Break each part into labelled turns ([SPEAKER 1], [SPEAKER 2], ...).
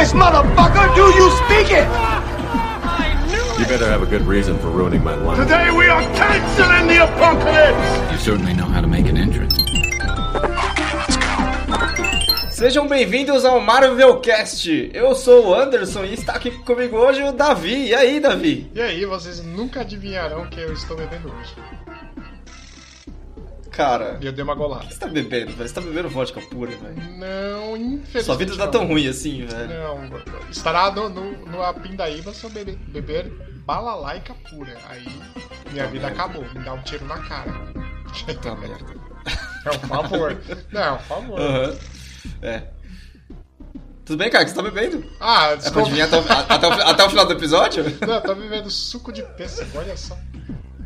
[SPEAKER 1] English, motherfucker! Do you speak it?
[SPEAKER 2] You better have a good reason for ruining my life.
[SPEAKER 1] Today we are canceling the apocalypse!
[SPEAKER 3] You certainly know how to make an entrance.
[SPEAKER 4] Sejam bem-vindos ao Marvelcast. Eu sou o Anderson e está aqui comigo hoje o Davi. E aí, Davi?
[SPEAKER 5] E aí, vocês nunca adivinharão o que eu estou bebendo hoje.
[SPEAKER 4] Cara,
[SPEAKER 5] E eu dei uma golada.
[SPEAKER 4] você tá bebendo, velho? Você tá bebendo vodka pura, velho?
[SPEAKER 5] Não, infelizmente.
[SPEAKER 4] Sua vida tá
[SPEAKER 5] não.
[SPEAKER 4] tão ruim assim, velho.
[SPEAKER 5] Não, estará no, no, no Pindaíba se eu beber, beber balalaica pura. Aí minha vida acabou. Me dá um tiro na cara.
[SPEAKER 4] Tá merda.
[SPEAKER 5] É um favor. Não, é um favor.
[SPEAKER 4] É. Tudo bem, cara? O que você tá bebendo?
[SPEAKER 5] Ah,
[SPEAKER 4] É pra
[SPEAKER 5] desculpa.
[SPEAKER 4] adivinhar até o, até, o, até o final do episódio?
[SPEAKER 5] Não, eu tô bebendo suco de pêssego, olha só.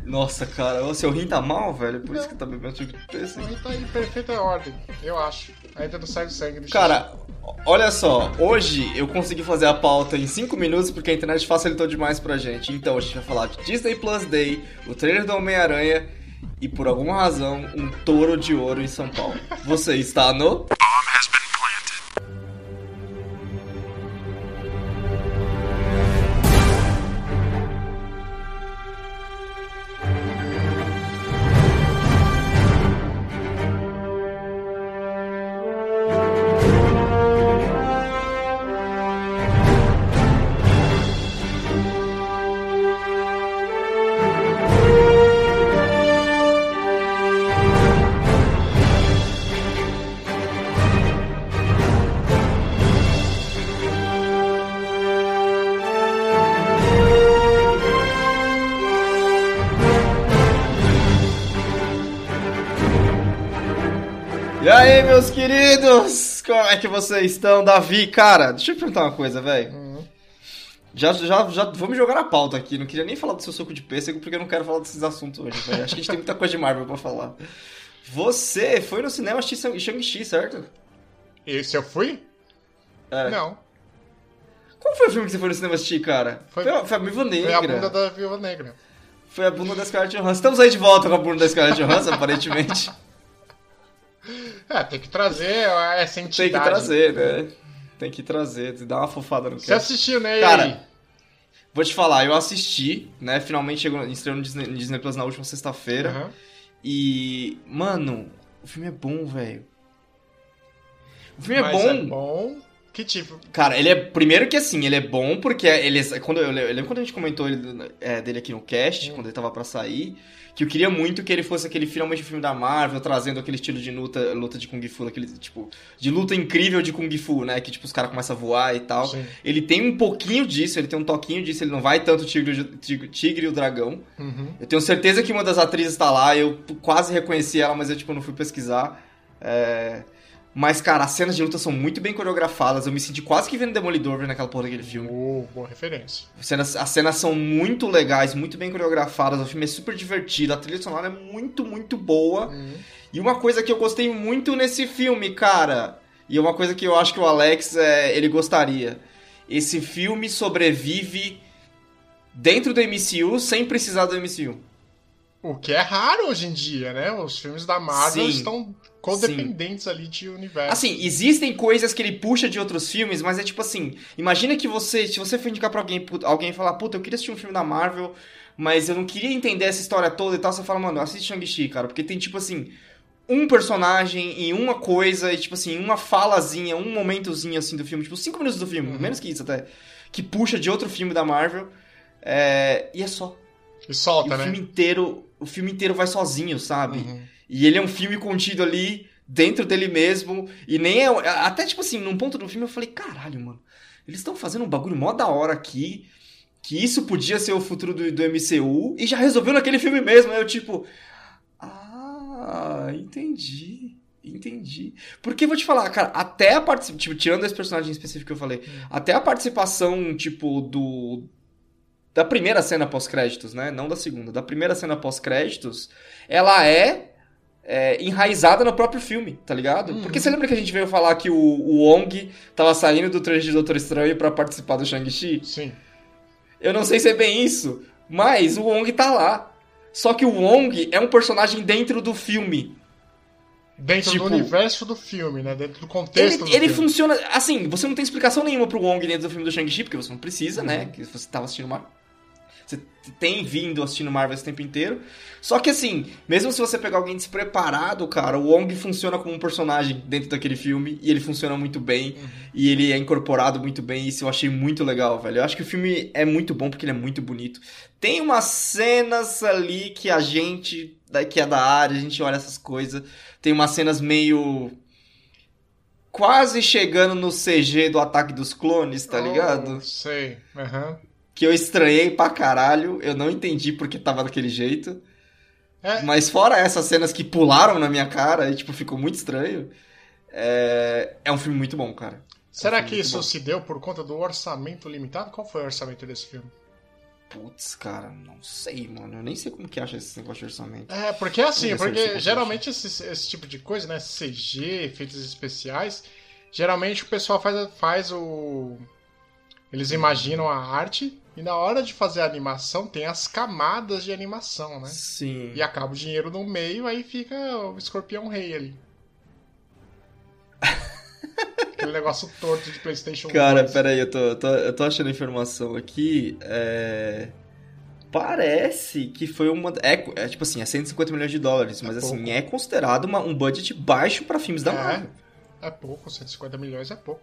[SPEAKER 4] Nossa, cara, o seu rim tá mal, velho? Por isso que tá bebendo suco de pêssego.
[SPEAKER 5] Aí tá em perfeita ordem, eu acho. Ainda não sai o sangue do
[SPEAKER 4] Cara, olha só, hoje eu consegui fazer a pauta em 5 minutos porque a internet facilitou demais pra gente. Então a gente vai falar de Disney Plus Day, o trailer do Homem-Aranha e por alguma razão um touro de ouro em São Paulo. Você está no. Como é que vocês estão? Davi, cara, deixa eu te perguntar uma coisa, velho. Já, já, já vou me jogar na pauta aqui. Não queria nem falar do seu suco de pêssego porque eu não quero falar desses assuntos hoje, velho. Acho que a gente tem muita coisa de Marvel pra falar. Você foi no cinema assistir Shang-Chi, certo?
[SPEAKER 5] Esse eu fui?
[SPEAKER 4] É.
[SPEAKER 5] Não.
[SPEAKER 4] Qual foi o filme que você foi no cinema assistir, cara?
[SPEAKER 5] Foi-
[SPEAKER 4] Foi, a- foi a Viva
[SPEAKER 5] Foi
[SPEAKER 4] Negra.
[SPEAKER 5] a bunda da Viúva Negra.
[SPEAKER 4] Foi a bunda da Scarlett Johansson. Estamos aí de volta com a bunda da Scarlett Johansson, aparentemente.
[SPEAKER 5] É, tem que trazer essa
[SPEAKER 4] Tem
[SPEAKER 5] entidade.
[SPEAKER 4] que trazer, né? Tem que trazer, dar uma fofada no
[SPEAKER 5] Você
[SPEAKER 4] cast.
[SPEAKER 5] assistiu, né?
[SPEAKER 4] Cara? Vou te falar, eu assisti, né? Finalmente chegou, estreou no Disney, Disney Plus na última sexta-feira.
[SPEAKER 5] Aham.
[SPEAKER 4] E, mano, o filme é bom, velho. O filme é
[SPEAKER 5] Mas
[SPEAKER 4] bom.
[SPEAKER 5] é bom. Que tipo?
[SPEAKER 4] Cara, ele é. Primeiro que assim, ele é bom porque ele quando eu, eu lembro quando a gente comentou ele, é, dele aqui no cast,
[SPEAKER 5] Hum.
[SPEAKER 4] quando ele tava pra sair, que eu queria muito que ele fosse aquele finalmente filme da Marvel, trazendo aquele estilo de luta, luta de Kung Fu, aquele tipo. De luta incrível de Kung Fu, né? Que tipo, os caras começam a voar e tal.
[SPEAKER 5] Sim.
[SPEAKER 4] Ele tem um pouquinho disso, ele tem um toquinho disso, ele não vai tanto tigre, tigre, tigre e o dragão.
[SPEAKER 5] Uhum.
[SPEAKER 4] Eu tenho certeza que uma das atrizes tá lá, eu quase reconheci ela, mas eu tipo não fui pesquisar. É, Mas, cara, as cenas de luta são muito bem coreografadas. Eu me senti quase que vendo Demolidor vendo aquela porra daquele filme.
[SPEAKER 5] Oh, boa referência.
[SPEAKER 4] As cenas, as cenas são muito legais, muito bem coreografadas. O filme é super divertido. A trilha sonora é muito, muito boa.
[SPEAKER 5] Uhum.
[SPEAKER 4] E uma coisa que eu gostei muito nesse filme, cara, e é uma coisa que eu acho que o Alex é, ele gostaria. Esse filme sobrevive dentro do MCU sem precisar do MCU.
[SPEAKER 5] O que é raro hoje em dia, né? Os filmes da Marvel
[SPEAKER 4] Sim.
[SPEAKER 5] estão codependentes ali de universo.
[SPEAKER 4] Assim, existem coisas que ele puxa de outros filmes, mas é tipo assim, imagina que você, se você for indicar pra alguém, alguém falar, puta, eu queria assistir um filme da Marvel, mas eu não queria entender essa história toda e tal, você fala, mano, assiste Shang-Chi, cara, porque tem tipo assim, um personagem e uma coisa, e tipo assim, uma falazinha, um momentozinho assim do filme, tipo, cinco minutos do filme,
[SPEAKER 5] Uhum.
[SPEAKER 4] menos que isso até, que puxa de outro filme da Marvel, é, e é só.
[SPEAKER 5] E
[SPEAKER 4] E
[SPEAKER 5] solta,
[SPEAKER 4] o
[SPEAKER 5] né?
[SPEAKER 4] filme inteiro, o filme inteiro vai sozinho, sabe?
[SPEAKER 5] Uhum.
[SPEAKER 4] E ele é um filme contido ali dentro dele mesmo. E nem é. Até tipo assim, num ponto do filme eu falei, caralho, mano. Eles estão fazendo um bagulho mó da hora aqui. Que isso podia ser o futuro do, do MCU. E já resolveu naquele filme mesmo. Aí eu, tipo. Ah, entendi. Entendi. Porque vou te falar, cara, até a participação. Tipo, tirando esse personagem específico que eu falei, até a participação, tipo, do. Da primeira cena pós-créditos, né? Não da segunda. Da primeira cena pós-créditos, ela é, é, enraizada no próprio filme, tá ligado?
[SPEAKER 5] Uhum.
[SPEAKER 4] Porque você lembra que a gente veio falar que o, o Wong tava saindo do traje de Doutor Estranho pra participar do Shang-Chi?
[SPEAKER 5] Sim.
[SPEAKER 4] Eu não sei se é bem isso, mas o Wong tá lá. Só que o Wong é um personagem dentro do filme.
[SPEAKER 5] Dentro
[SPEAKER 4] Tipo-
[SPEAKER 5] do universo do filme, né? Dentro do contexto
[SPEAKER 4] Ele,
[SPEAKER 5] do
[SPEAKER 4] ele
[SPEAKER 5] filme.
[SPEAKER 4] funciona. Assim, você não tem explicação nenhuma pro Wong dentro do filme do Shang-Chi, porque você não precisa, né? Que você tava assistindo Marvel. Você tem vindo assistindo Marvel esse tempo inteiro. Só que assim, mesmo se você pegar alguém despreparado, cara, o Wong funciona como um personagem dentro daquele filme e ele funciona muito bem. E ele é incorporado muito bem. Isso eu achei muito legal, velho. Eu acho que o filme é muito bom porque ele é muito bonito. Tem umas cenas ali que a gente, que é da área, a gente olha essas coisas. Tem umas cenas meio quase chegando no CG do Ataque dos Clones, tá ligado?
[SPEAKER 5] Oh, sei. Aham.
[SPEAKER 4] Que eu estranhei pra caralho, eu não entendi porque tava daquele jeito.
[SPEAKER 5] É.
[SPEAKER 4] Mas fora essas cenas que pularam na minha cara e, tipo, ficou muito estranho. É, é um filme muito bom, cara.
[SPEAKER 5] Será
[SPEAKER 4] É um
[SPEAKER 5] que isso
[SPEAKER 4] bom.
[SPEAKER 5] se deu por conta do orçamento limitado? Qual foi o orçamento desse filme?
[SPEAKER 4] Putz, cara, não sei, mano. Eu nem sei como que acha esse negócio de orçamento.
[SPEAKER 5] É, porque assim,
[SPEAKER 4] se eu
[SPEAKER 5] porque geralmente esse, esse tipo de coisa, né? CG, efeitos especiais, geralmente o pessoal faz, faz o. Eles imaginam a arte e na hora de fazer a animação tem as camadas de animação, né?
[SPEAKER 4] Sim.
[SPEAKER 5] E acaba o dinheiro no meio, aí fica o escorpião rei ali. Aquele negócio torto de Playstation
[SPEAKER 4] Cara,
[SPEAKER 5] 2.
[SPEAKER 4] peraí, eu tô, eu tô, eu tô achando informação aqui. É... Parece que foi uma. É, é tipo assim, é 150 milhões de dólares, mas assim,
[SPEAKER 5] pouco.
[SPEAKER 4] é considerado uma- um budget baixo pra filmes da
[SPEAKER 5] É.
[SPEAKER 4] Marvel.
[SPEAKER 5] É pouco, 150 milhões é pouco.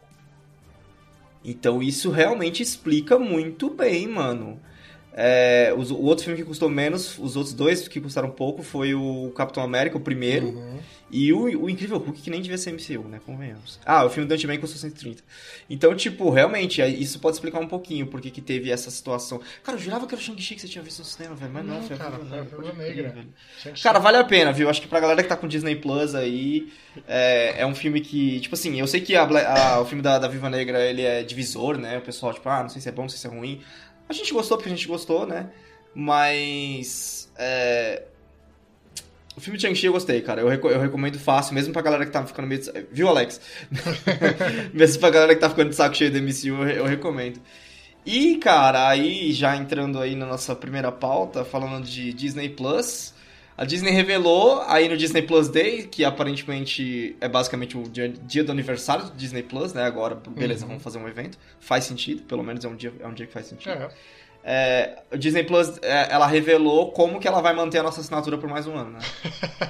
[SPEAKER 4] Então isso realmente explica muito bem, mano. É, os- o outro filme que custou menos, os outros dois que custaram pouco, foi o Capitão América, o primeiro,
[SPEAKER 5] Uhum.
[SPEAKER 4] E o, o Incrível Hulk, que nem devia ser MCU, né? Convenhamos. Ah, o filme do Ant-Man custou 130. Então, tipo, realmente, aí isso pode explicar um pouquinho porque que teve essa situação. Cara, eu jurava que era o Shang-Chi que você tinha visto no cinema, velho, mas não,
[SPEAKER 5] Não,
[SPEAKER 4] foi a
[SPEAKER 5] cara, foi a
[SPEAKER 4] Negra, velho. Cara, vale a pena, viu? Acho que pra galera que tá com Disney Plus aí, é, é um filme que, tipo assim, eu sei que a a- o filme da, da Viva Negra, ele é divisor, né? O pessoal, tipo, ah, não sei se é bom, não sei se é ruim. A gente gostou porque a gente gostou, né? Mas, é... O filme de Shang-Chi eu gostei, cara. Eu, reco- eu recomendo fácil, mesmo pra galera que tá ficando meio... de- Viu, Alex? mesmo pra galera que tá ficando de saco cheio do MCU, eu, eu recomendo. E, cara, aí já entrando aí na nossa primeira pauta, falando de Disney Plus, a Disney revelou aí no Disney Plus Day, que aparentemente é basicamente o dia, dia do aniversário do Disney Plus, né? Agora, beleza,
[SPEAKER 5] Uhum.
[SPEAKER 4] vamos fazer um evento. Faz sentido, pelo menos é um dia, é um dia que faz sentido.
[SPEAKER 5] É.
[SPEAKER 4] É, o Disney Plus, é, ela revelou como que ela vai manter a nossa assinatura por mais um ano, né?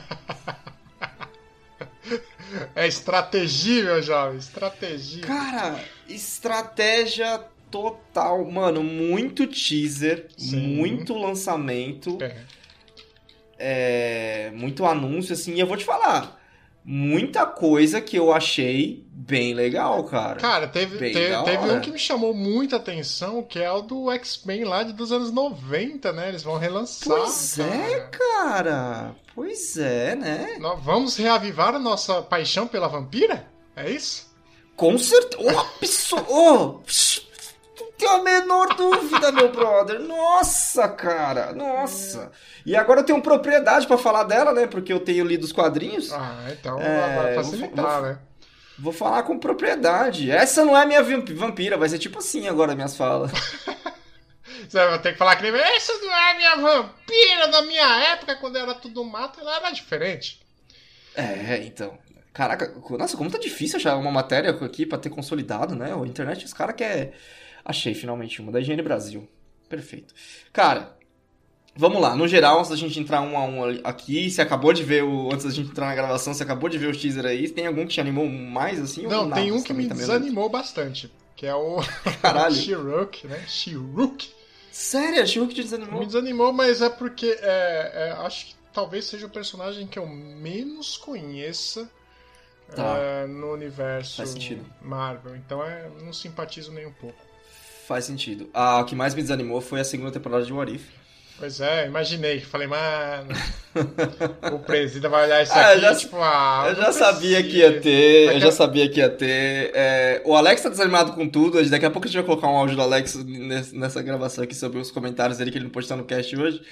[SPEAKER 5] É estratégia, meu jovem. Estratégia.
[SPEAKER 4] Cara, estratégia total. Mano, muito teaser,
[SPEAKER 5] Sim.
[SPEAKER 4] muito lançamento.
[SPEAKER 5] É.
[SPEAKER 4] é, muito anúncio, assim, e eu vou te falar, muita coisa que eu achei bem legal, cara.
[SPEAKER 5] Cara, teve,
[SPEAKER 4] Bem
[SPEAKER 5] teve, um que me chamou muita atenção, que é o do X-Men lá de, dos anos 90, né? Eles vão relançar.
[SPEAKER 4] pois é,
[SPEAKER 5] cara.
[SPEAKER 4] cara. Pois é, né?
[SPEAKER 5] Nós vamos reavivar a nossa paixão pela vampira? É isso?
[SPEAKER 4] Com certeza. Oh, tenho a menor dúvida, meu brother. Nossa, cara. Nossa. E agora eu tenho propriedade pra falar dela, né? Porque eu tenho lido os quadrinhos.
[SPEAKER 5] Ah, então
[SPEAKER 4] É,
[SPEAKER 5] vai
[SPEAKER 4] vou-
[SPEAKER 5] facilitar,
[SPEAKER 4] vou-
[SPEAKER 5] né?
[SPEAKER 4] Vou falar com propriedade. Essa não é a minha vamp- vampira, vai ser tipo assim agora minhas falas.
[SPEAKER 5] Você vai ter que falar que nem. Essa não é a minha vampira da minha época, quando era tudo mato, ela era diferente.
[SPEAKER 4] É, então. Caraca, nossa, como tá difícil achar uma matéria aqui pra ter consolidado, né? A internet, os caras quer. Achei finalmente uma, da Higiene Brasil. Perfeito. Cara, vamos lá. No geral, antes da gente entrar um a um aqui, você acabou de ver o. Antes da gente entrar na gravação, você acabou de ver o teaser aí. Tem algum que te animou mais assim?
[SPEAKER 5] Não, tem um que me
[SPEAKER 4] tá
[SPEAKER 5] desanimou bastante. Que é o
[SPEAKER 4] Caralho.
[SPEAKER 5] Shiruk, né? Shiruk.
[SPEAKER 4] Sério, que te
[SPEAKER 5] Me
[SPEAKER 4] desanimou?
[SPEAKER 5] desanimou, mas é porque é, é, acho que talvez seja o personagem que eu menos conheça
[SPEAKER 4] Tá.
[SPEAKER 5] é, no universo. Marvel. Então é, não simpatizo nem um pouco.
[SPEAKER 4] Faz sentido. Ah, o que mais me desanimou foi a segunda temporada de What If.
[SPEAKER 5] Pois é, imaginei. Falei, mano, o presida vai olhar isso
[SPEAKER 4] Ah,
[SPEAKER 5] aqui
[SPEAKER 4] eu já-
[SPEAKER 5] tipo, ah,
[SPEAKER 4] Eu já sabia que ia ter, eu já sabia que ia ter. É, o Alex tá desanimado com tudo, daqui a pouco a gente vai colocar um áudio do Alex nessa gravação aqui sobre os comentários dele que ele não estar no cast hoje.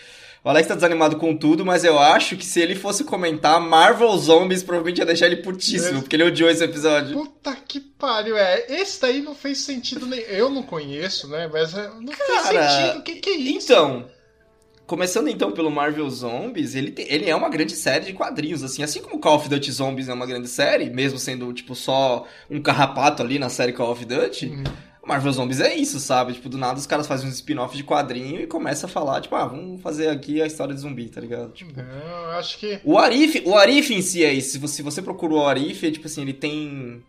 [SPEAKER 4] O Alex tá desanimado com tudo, mas eu acho que se ele fosse comentar Marvel Zombies, provavelmente ia deixar ele putíssimo,
[SPEAKER 5] Esse-
[SPEAKER 4] porque ele odiou esse episódio.
[SPEAKER 5] Puta que pariu, é. Esse daí não fez sentido nem. Eu não conheço, né? Mas é, não fez
[SPEAKER 4] Cara,
[SPEAKER 5] sentido. O que, que é isso?
[SPEAKER 4] Então, Começando então pelo Marvel Zombies, ele, ele é uma grande série de quadrinhos, assim, assim como Call of Duty Zombies é uma grande série, mesmo sendo, tipo, só um carrapato ali na série Call of Duty,
[SPEAKER 5] Uhum.
[SPEAKER 4] Marvel Zombies é isso, sabe? Tipo, do nada os caras fazem um spin-off de quadrinho e começa a falar, tipo, ah, vamos fazer aqui a história de zumbi, tá ligado? Tipo,
[SPEAKER 5] Não, eu acho que.
[SPEAKER 4] o Arif, o Arif em si é isso. Se você, se você procurou o Arif, é tipo assim, ele tem.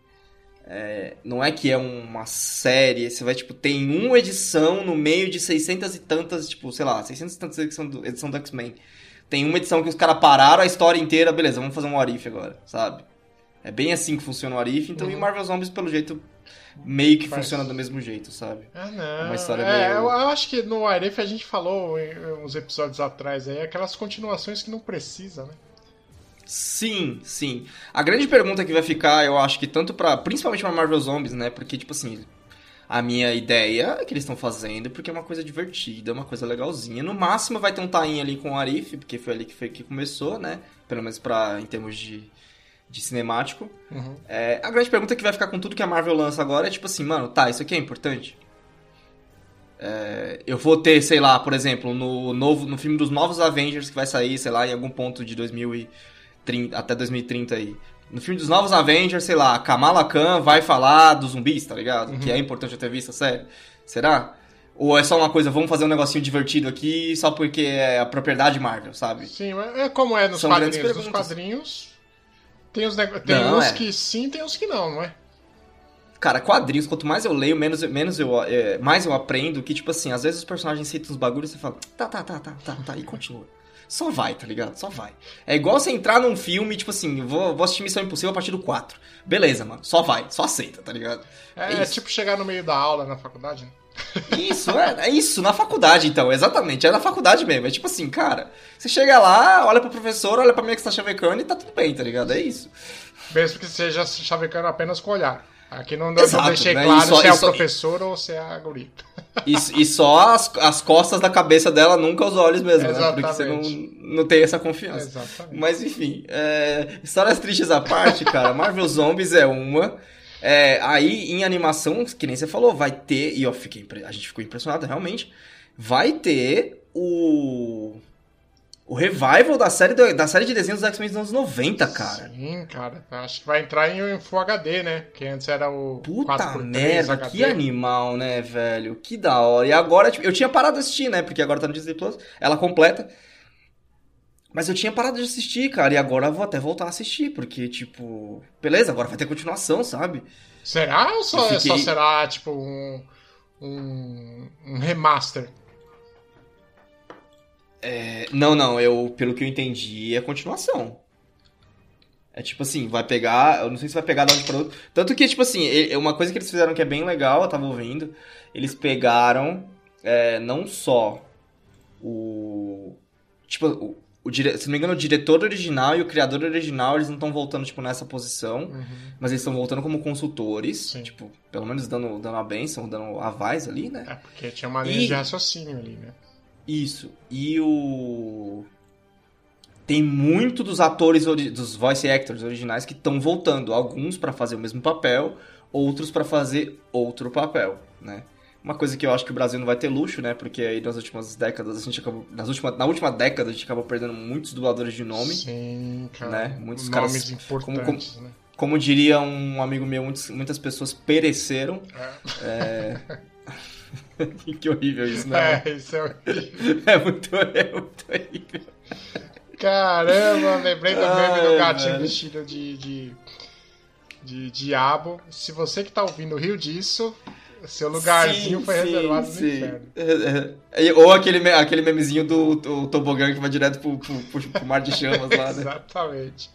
[SPEAKER 4] é, não é que é uma série, você vai, tipo, tem uma edição no meio de 600 e tantas, tipo, sei lá, 600 e tantas edição do, edição do X-Men. Tem uma edição que os caras pararam a história inteira, beleza, vamos fazer um Arif agora, sabe? É bem assim que funciona o Arif, então
[SPEAKER 5] Uhum.
[SPEAKER 4] e Marvel Zombies, pelo jeito, meio que
[SPEAKER 5] Faz.
[SPEAKER 4] funciona do mesmo jeito, sabe?
[SPEAKER 5] Ah, não.
[SPEAKER 4] Uma história
[SPEAKER 5] é,
[SPEAKER 4] meio-
[SPEAKER 5] eu, acho que no Aref a gente falou em uns episódios atrás aí, aquelas continuações que não precisa, né?
[SPEAKER 4] Sim, sim. A grande pergunta que vai ficar, eu acho que tanto pra. Principalmente pra Marvel Zombies, né? Porque, tipo assim. A minha ideia é que eles estão fazendo porque é uma coisa divertida, é uma coisa legalzinha. No máximo vai ter um tie ali com o Arif, porque foi ali que, foi, que começou, né? Pelo menos pra, em termos de, de cinemático.
[SPEAKER 5] Uhum.
[SPEAKER 4] É, a grande pergunta que vai ficar com tudo que a Marvel lança agora é tipo assim, mano, tá, isso aqui é importante? É, eu vou ter, sei lá, por exemplo, no, novo, no filme dos novos Avengers que vai sair, sei lá, em algum ponto de 2030, até 2030 aí. No filme dos novos Avengers, sei lá, Kamala Khan vai falar dos zumbis, tá ligado? Que é importante eu ter visto a série. Será? Ou é só uma coisa, vamos fazer um negocinho divertido aqui só porque é a propriedade Marvel, sabe?
[SPEAKER 5] Sim, é como é nos
[SPEAKER 4] São
[SPEAKER 5] quadrinhos. Nos quadrinhos tem, os tem
[SPEAKER 4] Não,
[SPEAKER 5] uns
[SPEAKER 4] é.
[SPEAKER 5] que sim, tem uns que não, não é?
[SPEAKER 4] Cara, quadrinhos, quanto mais eu leio, menos, menos eu, é, mais eu aprendo que, tipo assim, às vezes os personagens citam uns bagulhos e você fala, tá, tá, tá, tá, tá, tá, e continua. Só vai, tá ligado? Só vai. É igual você entrar num filme, tipo assim, vou, vou assistir Missão Impossível a partir do 4. Beleza, mano, só vai, só aceita, tá ligado?
[SPEAKER 5] É,
[SPEAKER 4] É isso.
[SPEAKER 5] tipo chegar no meio da aula na faculdade, né?
[SPEAKER 4] Isso, é, é isso, na faculdade, então, exatamente, é na faculdade mesmo. É tipo assim, cara, você chega lá, olha pro professor, olha pra mim que você tá chavecando e tá tudo bem, tá ligado? É isso.
[SPEAKER 5] Mesmo que seja chavecando apenas com o olhar. Aqui não, não
[SPEAKER 4] Exato,
[SPEAKER 5] deixei
[SPEAKER 4] né?
[SPEAKER 5] claro
[SPEAKER 4] E só-
[SPEAKER 5] se é
[SPEAKER 4] e
[SPEAKER 5] o
[SPEAKER 4] só-
[SPEAKER 5] professor ou se é a guria.
[SPEAKER 4] E, e só as, as costas da cabeça dela, nunca os olhos mesmo, né? Porque você não, não tem essa confiança.
[SPEAKER 5] Exatamente.
[SPEAKER 4] Mas enfim, é, histórias tristes à parte, cara. Marvel Zombies é uma. É, aí em animação, que nem você falou, vai ter. E eu fiquei, a gente ficou impressionado realmente. Vai ter o. O revival da série, do- da série de desenhos dos X-Men dos anos 90, cara.
[SPEAKER 5] Sim, cara. Acho que vai entrar em Full HD, né? Que antes era o
[SPEAKER 4] Puta
[SPEAKER 5] 4x3
[SPEAKER 4] merda,
[SPEAKER 5] HD.
[SPEAKER 4] que animal, né, velho? Que da hora. E agora, tipo, eu tinha parado de assistir, né? Porque agora tá no Disney Plus, ela completa. Mas eu tinha parado de assistir, cara, e agora eu vou até voltar a assistir, porque, tipo, beleza, agora vai ter continuação, sabe?
[SPEAKER 5] Será ou só,
[SPEAKER 4] fiquei-
[SPEAKER 5] só será, tipo, um, um, um remaster?
[SPEAKER 4] É, não, não, eu, pelo que eu entendi, é continuação. É tipo assim, vai pegar, eu não sei se vai pegar de onde pra outro. Tanto que, tipo assim, ele- uma coisa que eles fizeram que é bem legal, eu tava ouvindo, eles pegaram é, não só o. Tipo, o, o dire- se não me engano, o diretor original e o criador original, eles não estão voltando, tipo, nessa posição,
[SPEAKER 5] Uhum.
[SPEAKER 4] mas eles estão voltando como consultores,
[SPEAKER 5] Sim.
[SPEAKER 4] tipo, pelo menos dando, dando a benção, dando avais ali, né?
[SPEAKER 5] É, porque tinha uma linha
[SPEAKER 4] E-
[SPEAKER 5] de raciocínio ali, né?
[SPEAKER 4] Isso. E o. Tem muito dos atores, ori- dos voice actors originais que estão voltando. Alguns pra fazer o mesmo papel, outros pra fazer outro papel, né? Uma coisa que eu acho que o Brasil não vai ter luxo, né? Porque aí nas últimas décadas a gente acabou. Nas última, na última década a gente acabou perdendo muitos dubladores de nome.
[SPEAKER 5] Sim, cara.
[SPEAKER 4] né? Muitos
[SPEAKER 5] Nomes
[SPEAKER 4] caras-
[SPEAKER 5] importantes, né?
[SPEAKER 4] Como diria um amigo meu, muitos- muitas pessoas pereceram.
[SPEAKER 5] É.
[SPEAKER 4] que horrível isso, né?
[SPEAKER 5] É, isso é...
[SPEAKER 4] É, muito, é muito horrível.
[SPEAKER 5] Caramba, lembrei do meme do gatinho vestido de, de, de diabo. Se você que tá ouvindo riu disso, seu lugarzinho
[SPEAKER 4] Sim,
[SPEAKER 5] foi
[SPEAKER 4] sim,
[SPEAKER 5] reservado no
[SPEAKER 4] sim.
[SPEAKER 5] inferno.
[SPEAKER 4] É, é. E- Ou aquele, aquele memezinho do, do tobogã que vai direto pro, pro, pro- pro mar de chamas lá, né?
[SPEAKER 5] Exatamente.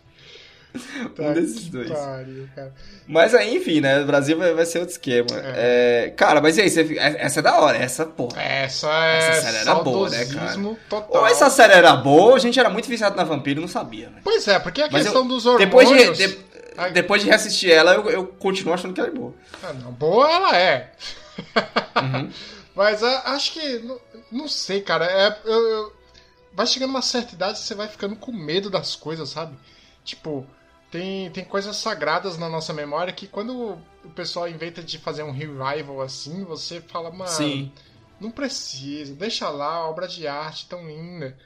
[SPEAKER 4] Um desses dois.
[SPEAKER 5] pariu, cara.
[SPEAKER 4] Mas aí, enfim, né? O Brasil vai, vai ser outro esquema. É, cara, mas e aí? Você, essa é da hora, essa, porra.
[SPEAKER 5] Essa é
[SPEAKER 4] Essa série era boa, né, cara?
[SPEAKER 5] total.
[SPEAKER 4] Ou essa série era boa, a gente era muito viciado na vampiro e não sabia, velho.
[SPEAKER 5] Pois é, porque a
[SPEAKER 4] Mas
[SPEAKER 5] questão
[SPEAKER 4] eu-
[SPEAKER 5] dos hormônios...
[SPEAKER 4] Depois de, de-
[SPEAKER 5] Ai.
[SPEAKER 4] depois de reassistir ela, eu, eu continuo achando que ela é boa.
[SPEAKER 5] Ah, não, boa ela é.
[SPEAKER 4] Uhum.
[SPEAKER 5] Mas ah, acho que. Não, não sei, cara. É, eu, eu- vai chegando uma certa idade você vai ficando com medo das coisas, sabe? Tipo, tem, tem coisas sagradas na nossa memória que quando o pessoal inventa de fazer um revival assim, você fala, mano.
[SPEAKER 4] Sim.
[SPEAKER 5] Não precisa, deixa lá, obra de arte tão linda.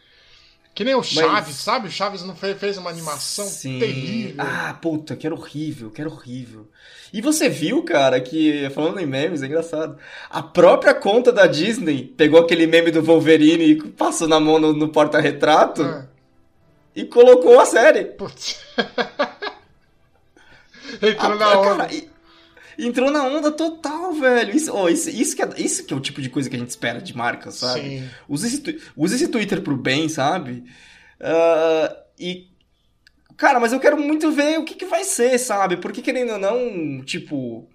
[SPEAKER 5] Que nem o Chaves, Mas... sabe? O Chaves não fez, fez uma animação Sim. terrível.
[SPEAKER 4] Ah, puta, que era horrível, que era horrível. E você viu, cara, que, falando em memes, é engraçado. A própria conta da Disney pegou aquele meme do Wolverine e passou na mão no, no porta-retrato ah. e colocou a série. Putz.
[SPEAKER 5] Entrou a, na. Cara, e,
[SPEAKER 4] entrou na onda total, velho. Isso, oh, isso, isso, que é, isso que é o tipo de coisa que a gente espera de marca, sabe? Sim. Usa esse, usa esse Twitter pro bem, sabe? Uh, e. Cara, mas eu quero muito ver o que, que vai ser, sabe? Porque querendo ou não, tipo.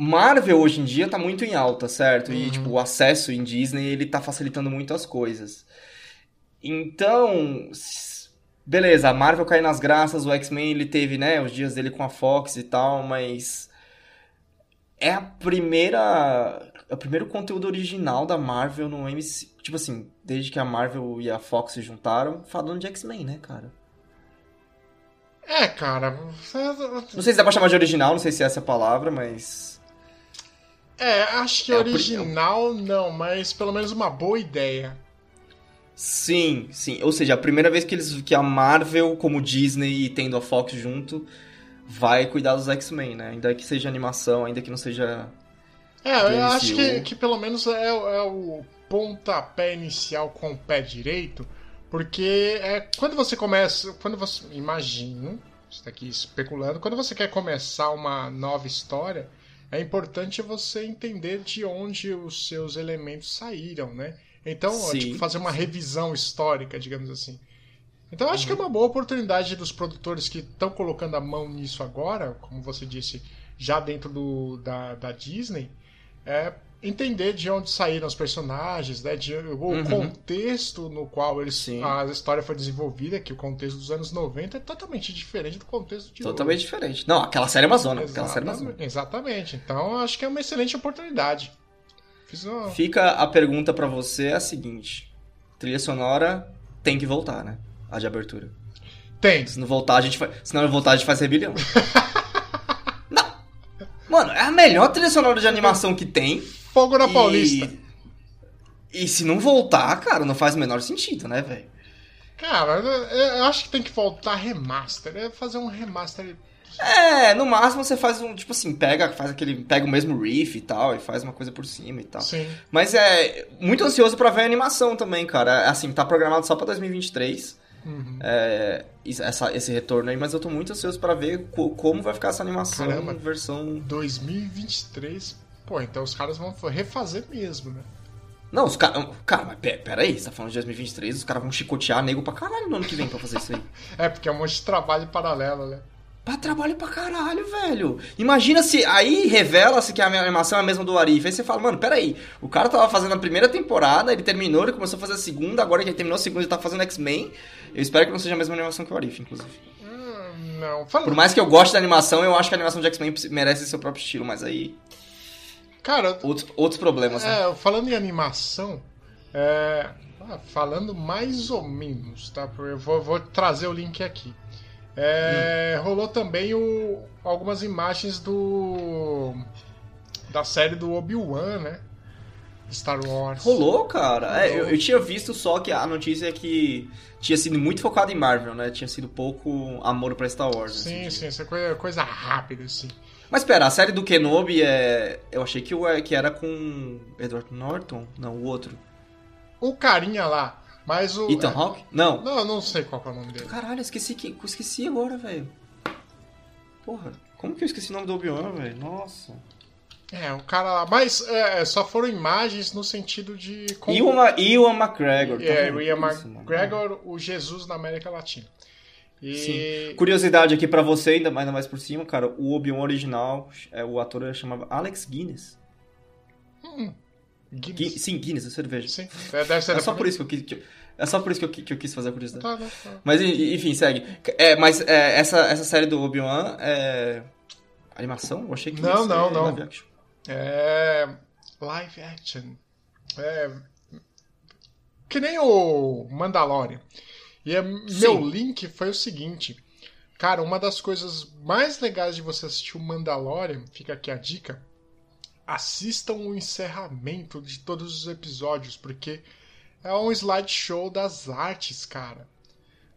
[SPEAKER 4] Marvel hoje em dia tá muito em alta, certo? E, uhum. tipo, o acesso em Disney, ele tá facilitando muito as coisas. Então, beleza, a Marvel cai nas graças, o X-Men ele teve, né, os dias dele com a Fox e tal, mas é a primeira. É o primeiro conteúdo original da Marvel no MC. Tipo assim, desde que a Marvel e a Fox se juntaram, falando de X-Men, né, cara?
[SPEAKER 5] É, cara.
[SPEAKER 4] Não sei se dá pra chamar de original, não sei se é essa a palavra, mas.
[SPEAKER 5] É, acho que é original não, mas pelo menos uma boa ideia.
[SPEAKER 4] Sim, sim. Ou seja, a primeira vez que eles que a Marvel, como Disney e tendo a Fox junto, vai cuidar dos X-Men, né? Ainda que seja animação, ainda que não seja.
[SPEAKER 5] É, eu acho que, que pelo menos é, é o pontapé inicial com o pé direito, porque é quando você começa. Quando você. Imagino, está aqui especulando, quando você quer começar uma nova história, é importante você entender de onde os seus elementos saíram, né? Então, tipo, fazer uma revisão histórica, digamos assim. Então acho uhum. que é uma boa oportunidade dos produtores que estão colocando a mão nisso agora, como você disse, já dentro do, da, da Disney, é entender de onde saíram os personagens, né, de, o uhum. contexto no qual eles, a história foi desenvolvida, que o contexto dos anos 90 é totalmente diferente do contexto de
[SPEAKER 4] Totalmente hoje. diferente. Não, aquela série é Amazônia. Aquela série é Amazônia.
[SPEAKER 5] Exatamente. Então acho que é uma excelente oportunidade.
[SPEAKER 4] Uma... Fica a pergunta para você é a seguinte: trilha sonora tem que voltar, né? A de abertura.
[SPEAKER 5] Tem.
[SPEAKER 4] Se não voltar, a gente faz. Se não voltar, a gente faz rebelião. não! Mano, é a melhor trilha sonora de animação que tem.
[SPEAKER 5] Fogo na e... Paulista.
[SPEAKER 4] E se não voltar, cara, não faz o menor sentido, né, velho?
[SPEAKER 5] Cara, eu acho que tem que voltar remaster. É fazer um remaster.
[SPEAKER 4] É, no máximo você faz um, tipo assim, pega, faz aquele, pega o mesmo riff e tal, e faz uma coisa por cima e tal.
[SPEAKER 5] Sim.
[SPEAKER 4] Mas é muito ansioso para ver a animação também, cara. É, assim, tá programado só para 2023. Uhum. É, essa, esse retorno aí, mas eu tô muito ansioso para ver co como vai ficar essa animação Caramba, versão.
[SPEAKER 5] 2023? Pô, então os caras vão refazer mesmo, né?
[SPEAKER 4] Não, os caras. Cara, mas pera, aí, você tá falando de 2023, os caras vão chicotear nego pra caralho no ano que vem pra fazer isso aí.
[SPEAKER 5] é, porque é um monte de trabalho paralelo, né?
[SPEAKER 4] Pra trabalho pra caralho, velho. Imagina se aí revela-se que a animação é a mesma do Arif. Aí você fala, mano, peraí. O cara tava fazendo a primeira temporada, ele terminou, ele começou a fazer a segunda, agora que ele terminou a segunda, ele tá fazendo X-Men. Eu espero que não seja a mesma animação que o Arif, inclusive.
[SPEAKER 5] Hum, não, fala...
[SPEAKER 4] Por mais que eu goste da animação, eu acho que a animação de X-Men merece seu próprio estilo, mas aí.
[SPEAKER 5] Cara.
[SPEAKER 4] Outros, outros problemas,
[SPEAKER 5] é, né? Falando em animação, é, ah, falando mais ou menos, tá? Eu vou, vou trazer o link aqui. É, hum. Rolou também o, algumas imagens do da série do Obi-Wan, né? Star Wars.
[SPEAKER 4] Rolou, cara. Rolou. É, eu, eu, tinha visto só que a notícia é que tinha sido muito focado em Marvel, né? Tinha sido pouco amor pra Star Wars.
[SPEAKER 5] Sim, assim, sim, essa coisa, coisa rápida, assim.
[SPEAKER 4] Mas pera, a série do Kenobi é. Eu achei que, que era com Edward Norton? Não, o outro.
[SPEAKER 5] O carinha lá. Mas o.
[SPEAKER 4] Ethan é... Hawke? Não.
[SPEAKER 5] Não, eu não sei qual é o nome dele.
[SPEAKER 4] Caralho, esqueci que. Esqueci agora, velho. Porra, como que eu esqueci o nome do Obi-Wan, velho? Nossa.
[SPEAKER 5] É, o cara lá. Mas é, só foram imagens no sentido de.
[SPEAKER 4] Como... Iwan, Iwan McGregor.
[SPEAKER 5] É, o Iwan McGregor, o Jesus na América Latina.
[SPEAKER 4] E... Sim. Curiosidade aqui para você, ainda mais, ainda mais por cima, cara. O Obi-Wan original, é, o ator chamava Alex Guinness.
[SPEAKER 5] Hum.
[SPEAKER 4] Guinness. Sim, Guinness, a cerveja.
[SPEAKER 5] Sim. É, deve ser
[SPEAKER 4] é só por isso que eu quis. É só por isso que eu, que eu quis fazer a curiosidade. Tá, tá, tá. Mas enfim, segue. É, mas é, essa, essa série do Obi-Wan é. Animação? Eu achei que
[SPEAKER 5] Não, não, não. Live action. É. Live action. É. Que nem o Mandalorian. E é, meu link foi o seguinte. Cara, uma das coisas mais legais de você assistir o Mandalorian, fica aqui a dica, assistam o encerramento de todos os episódios, porque é um slideshow das artes, cara.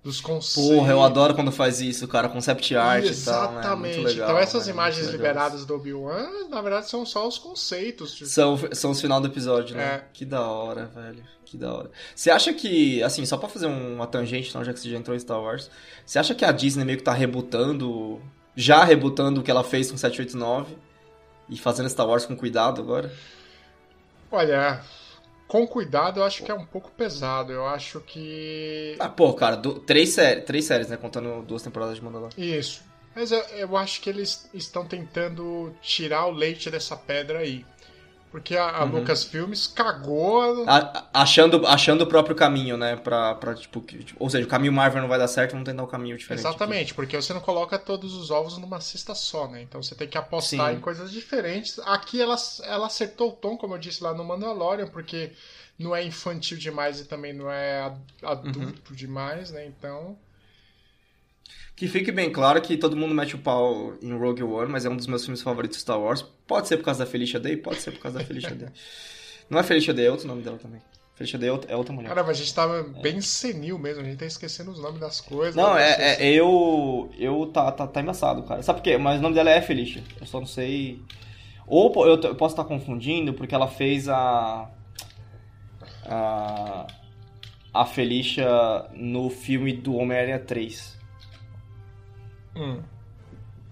[SPEAKER 5] Dos conceitos.
[SPEAKER 4] Porra, eu adoro quando faz isso, cara. Concept art e tal. Né?
[SPEAKER 5] Exatamente.
[SPEAKER 4] Legal,
[SPEAKER 5] então essas
[SPEAKER 4] né?
[SPEAKER 5] imagens
[SPEAKER 4] Muito legal.
[SPEAKER 5] liberadas do Obi-Wan, na verdade, são só os conceitos. tipo.
[SPEAKER 4] São, são os final do episódio, né?
[SPEAKER 5] É.
[SPEAKER 4] Que da hora, velho. Que da hora. Você acha que, assim, só pra fazer uma tangente, então, já que você já entrou em Star Wars, você acha que a Disney meio que tá rebutando, já rebutando o que ela fez com 789 e fazendo Star Wars com cuidado agora?
[SPEAKER 5] Olha, com cuidado eu acho que é um pouco pesado. Eu acho que.
[SPEAKER 4] Ah, pô, cara, du- três, séries, três séries, né? Contando duas temporadas de Mandalorian.
[SPEAKER 5] Isso. Mas eu, eu acho que eles estão tentando tirar o leite dessa pedra aí. Porque a,
[SPEAKER 4] Uhum.
[SPEAKER 5] Lucasfilmes cagou.
[SPEAKER 4] A- achando, achando o próprio caminho, né? Pra, pra tipo, que- tipo, ou seja, o caminho Marvel não vai dar certo, vamos tentar um caminho diferente. aqui.
[SPEAKER 5] Exatamente, porque você não coloca todos os ovos numa cesta só, né? Então você tem que apostar
[SPEAKER 4] Sim.
[SPEAKER 5] em coisas diferentes. Aqui ela, ela acertou o tom, como eu disse lá no Mandalorian, porque não é infantil demais e também não é ad- adulto demais, né? Então.
[SPEAKER 4] Que fique bem claro que todo mundo mete o pau em Rogue One, mas é um dos meus filmes favoritos de Star Wars. Pode ser por causa da Felicia Day? Pode ser por causa da Felicia Day. Não é Felicia Day, é outro nome dela também. Felicia Day é outra- é mulher.
[SPEAKER 5] Caramba, a gente tava bem senil mesmo, a gente tá esquecendo os nomes das coisas.
[SPEAKER 4] Não,
[SPEAKER 5] né?
[SPEAKER 4] é, é- eu. Eu tá, tá, tá embaçado, cara. Sabe por quê? Mas o nome dela é Felicia. Eu só não sei. Ou eu, eu posso estar confundindo porque ela fez a. A. A Felicia no filme do Homem-Aranha 3.
[SPEAKER 5] Hum,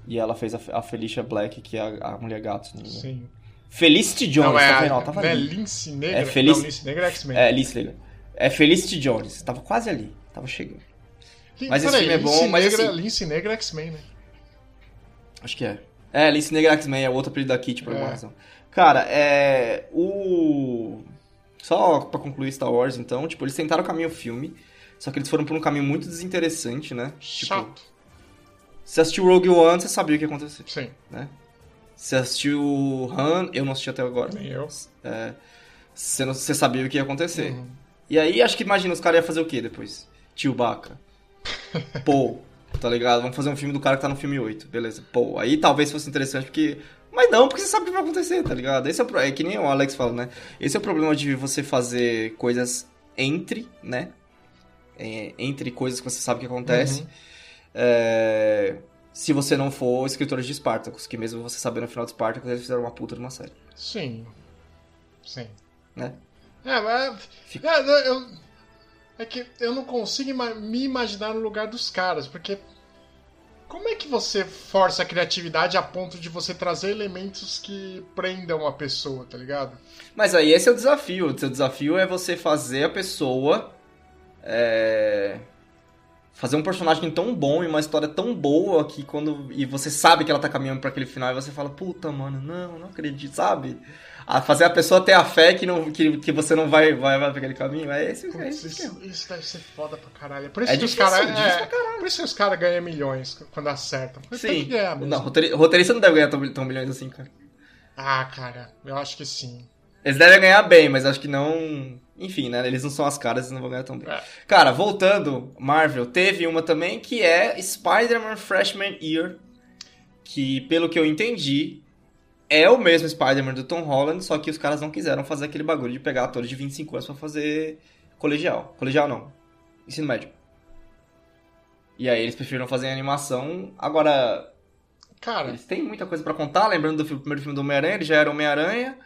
[SPEAKER 4] E ela fez a, a Felicia Black, que é a, a mulher gato. engano.
[SPEAKER 5] sim.
[SPEAKER 4] Felicity Jones,
[SPEAKER 5] não, é
[SPEAKER 4] tá vendo?
[SPEAKER 5] a,
[SPEAKER 4] Ó, tava
[SPEAKER 5] não é
[SPEAKER 4] ali.
[SPEAKER 5] Lince Negra?
[SPEAKER 4] É Felici-
[SPEAKER 5] Não, Lince Negra é X-Men.
[SPEAKER 4] É, Lince Negra. É Felicity Jones. Tava quase ali. Tava chegando.
[SPEAKER 5] Lin-
[SPEAKER 4] mas esse
[SPEAKER 5] peraí,
[SPEAKER 4] filme é bom,
[SPEAKER 5] Lince
[SPEAKER 4] mas
[SPEAKER 5] Negra,
[SPEAKER 4] assim-
[SPEAKER 5] Lince Negra é X-Men, né?
[SPEAKER 4] Acho que é. É, Lince Negra X-Men é outro apelido da Kitty, por
[SPEAKER 5] É.
[SPEAKER 4] alguma razão. Cara, é. O. Só pra concluir Star Wars, então, tipo, eles tentaram o caminho filme, só que eles foram por um caminho muito desinteressante, né? Tipo, Você assistiu Rogue One, você sabia o que ia acontecer,
[SPEAKER 5] Sim,
[SPEAKER 4] né? Você assistiu Han, eu não assisti até agora.
[SPEAKER 5] nem eu.
[SPEAKER 4] É, você, não- você sabia o que ia acontecer.
[SPEAKER 5] Uhum.
[SPEAKER 4] E aí, acho que imagina, os caras iam fazer o quê depois? Chewbacca. Pô, tá ligado? Vamos fazer um filme do cara que tá no filme 8. Beleza. Pô, aí talvez fosse interessante, porque. Mas não, porque você sabe o que vai acontecer, tá ligado? Esse é, o... pro- é que nem o Alex fala, né? Esse é o problema de você fazer coisas entre, né? É, entre coisas que você sabe que acontece.
[SPEAKER 5] Uhum.
[SPEAKER 4] É, Se você não for escritor de Spartacus, que mesmo você sabendo o final de Spartacus, eles fizeram uma puta de uma série,
[SPEAKER 5] Sim. Sim.
[SPEAKER 4] né?
[SPEAKER 5] É, mas.
[SPEAKER 4] Fica-
[SPEAKER 5] É, eu, é que eu não consigo me imaginar no lugar dos caras, porque. Como é que você força a criatividade a ponto de você trazer elementos que prendam a pessoa, tá ligado?
[SPEAKER 4] Mas aí esse é o desafio. O seu desafio é você fazer a pessoa. é, Fazer um personagem tão bom e uma história tão boa que quando. E você sabe que ela tá caminhando pra aquele final e você fala, puta, mano, não, não acredito, sabe? A fazer a pessoa ter a fé que, não, que, que você não vai, vai, vai pra aquele caminho. É esse, é
[SPEAKER 5] Putz,
[SPEAKER 4] esse
[SPEAKER 5] isso, isso deve ser foda pra caralho. É por isso
[SPEAKER 4] É
[SPEAKER 5] que os
[SPEAKER 4] difícil,
[SPEAKER 5] caras.
[SPEAKER 4] difícil
[SPEAKER 5] É, por isso que os caras ganham milhões quando acertam.
[SPEAKER 4] Sim. Não, roteiri- roteirista não deve ganhar tão, tão milhões assim, cara.
[SPEAKER 5] Ah, cara, eu acho que sim.
[SPEAKER 4] Eles devem ganhar bem, mas acho que não. Enfim, né? Eles não são as caras, eles não vão ganhar tão bem.
[SPEAKER 5] É.
[SPEAKER 4] Cara, voltando, Marvel, teve uma também que é Spider-Man Freshman Year. Que, pelo que eu entendi, é o mesmo Spider-Man do Tom Holland, só que os caras não quiseram fazer aquele bagulho de pegar atores de 25 anos pra fazer colegial. Colegial não. Ensino médio. E aí eles preferiram fazer animação. Agora,
[SPEAKER 5] Cara,
[SPEAKER 4] eles têm muita coisa pra contar, lembrando do primeiro filme do Homem-Aranha, ele já era Homem-Aranha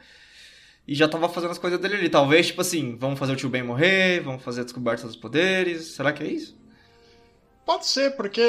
[SPEAKER 4] e já tava fazendo as coisas dele ali. Talvez, tipo assim, vamos fazer o tio Ben morrer, vamos fazer a descoberta dos poderes. Será que é isso?
[SPEAKER 5] pode ser, porque.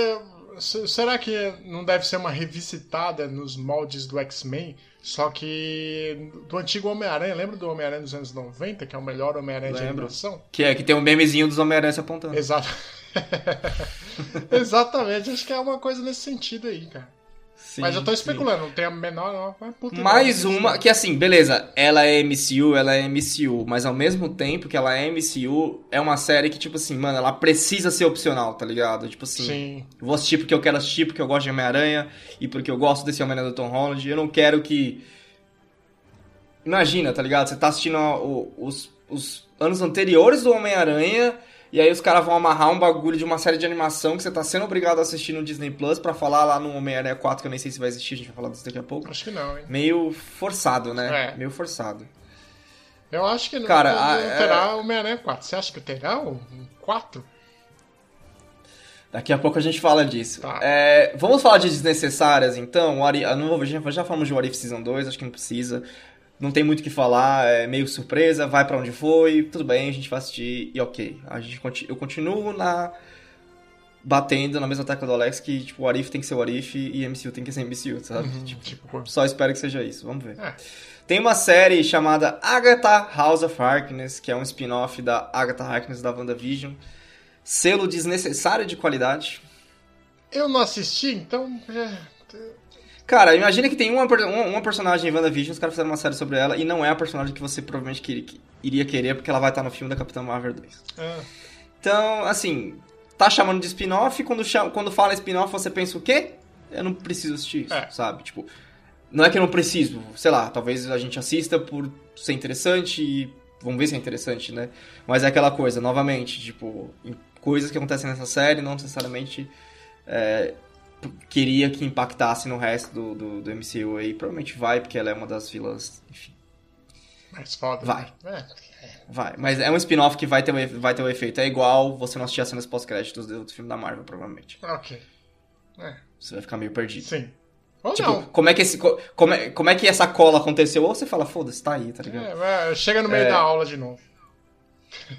[SPEAKER 5] se- Será que não deve ser uma revisitada nos moldes do X-Men? Só que do antigo Homem-Aranha, lembra do Homem-Aranha dos anos 90, que é o melhor Homem-Aranha de animação?
[SPEAKER 4] Que é que tem um memezinho dos Homem-Aranha se apontando.
[SPEAKER 5] Exato. Exatamente, acho que é uma coisa nesse sentido aí, cara.
[SPEAKER 4] Sim,
[SPEAKER 5] Mas eu tô
[SPEAKER 4] sim.
[SPEAKER 5] especulando, não tem a menor. Não, mas puta
[SPEAKER 4] Mais uma, que assim, beleza, ela é MCU, ela é MCU, mas ao mesmo tempo que ela é MCU, é uma série que, tipo assim, mano, ela precisa ser opcional, tá ligado? Tipo assim,
[SPEAKER 5] Sim.
[SPEAKER 4] Vou assistir porque eu quero assistir, porque eu gosto de Homem-Aranha e porque eu gosto desse Homem-Aranha do Tom Holland. Eu não quero que. Imagina, tá ligado? Você tá assistindo os, os anos anteriores do Homem-Aranha E aí os caras vão amarrar um bagulho de uma série de animação que você tá sendo obrigado a assistir no Disney Plus pra falar lá no Homem-Aranha 4, que eu nem sei se vai existir, a gente vai falar disso daqui a pouco.
[SPEAKER 5] Acho que não, hein?
[SPEAKER 4] Meio forçado, né?
[SPEAKER 5] É.
[SPEAKER 4] Meio forçado.
[SPEAKER 5] Eu acho que não,
[SPEAKER 4] Cara,
[SPEAKER 5] não,
[SPEAKER 4] a-
[SPEAKER 5] não terá Homem-Aranha 4. Você acha que terá um 4?
[SPEAKER 4] Daqui a pouco a gente fala disso.
[SPEAKER 5] Tá.
[SPEAKER 4] É, vamos falar de desnecessárias, então? What If- não vou, já, já falamos de What If Season 2, acho que não precisa. Não tem muito o que falar, é meio surpresa, vai pra onde foi, tudo bem, a gente vai assistir e ok. A gente, eu continuo na batendo na mesma tecla do Alex que, tipo, What If tem que ser What If e MCU tem que ser MCU, sabe? Tipo,
[SPEAKER 5] Tipo,
[SPEAKER 4] só espero que seja isso, vamos ver.
[SPEAKER 5] É.
[SPEAKER 4] Tem uma série chamada Agatha House of Harkness, que é um spin-off da Agatha Harkness da WandaVision. Selo desnecessário de qualidade.
[SPEAKER 5] eu não assisti, então. é,
[SPEAKER 4] Cara, imagina que tem uma, uma, personagem em WandaVision, os caras fizeram uma série sobre ela, e não é a personagem que você provavelmente queria- que- iria querer, porque ela vai estar no filme da Capitã Marvel 2.
[SPEAKER 5] é.
[SPEAKER 4] Então, assim, tá chamando de spin-off, quando, chama, quando fala spin-off você pensa o quê? Eu não preciso assistir isso,
[SPEAKER 5] É.
[SPEAKER 4] sabe? Tipo, não é que eu não preciso, sei lá, talvez a gente assista por ser interessante e vamos ver se é interessante, né? Mas é aquela coisa, novamente, tipo, coisas que acontecem nessa série não necessariamente é, queria que impactasse no resto do, do, do MCU aí. Provavelmente vai, porque ela é uma das vilãs, enfim,
[SPEAKER 5] Mais foda.
[SPEAKER 4] Vai.
[SPEAKER 5] É.
[SPEAKER 4] vai. Mas é um spin-off que vai ter, o vai ter o efeito. É igual você não assistir as cenas pós-créditos do, do filme da Marvel, provavelmente.
[SPEAKER 5] Ok. É.
[SPEAKER 4] Você vai ficar meio perdido.
[SPEAKER 5] Sim. Ou
[SPEAKER 4] Tipo,
[SPEAKER 5] não.
[SPEAKER 4] como é, que esse, co- como, é, como é que essa cola aconteceu? Ou você fala, foda-se, tá aí, tá ligado?
[SPEAKER 5] É, chega no meio
[SPEAKER 4] É.
[SPEAKER 5] da aula de novo.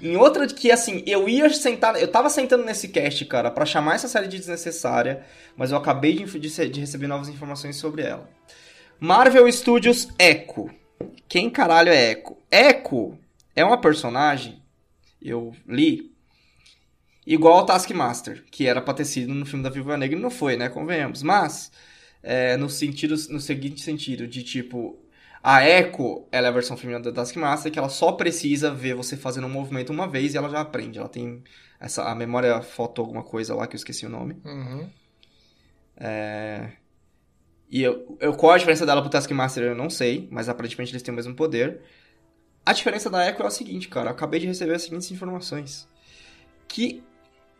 [SPEAKER 4] Em outra que, assim, eu ia sentar. Eu tava sentando nesse cast, cara, pra chamar essa série de desnecessária, mas eu acabei de, de, de receber novas informações sobre ela. Marvel Studios Echo. Quem caralho é Echo? Echo é uma personagem, eu li, igual ao Taskmaster, que era pra ter sido no filme da Viúva Negra e não foi, né? Convenhamos. Mas, é, no, sentido, no seguinte sentido, de tipo, a Echo, ela é a versão feminina da Taskmaster, que ela só precisa ver você fazendo um movimento uma vez e ela já aprende. Ela tem essa, a memória foto alguma coisa lá, que eu esqueci o nome.
[SPEAKER 5] Uhum.
[SPEAKER 4] E eu, eu, qual a diferença dela pro Taskmaster eu não sei, mas aparentemente eles têm o mesmo poder. A diferença da Echo é a seguinte, cara. Eu acabei de receber as seguintes informações. Que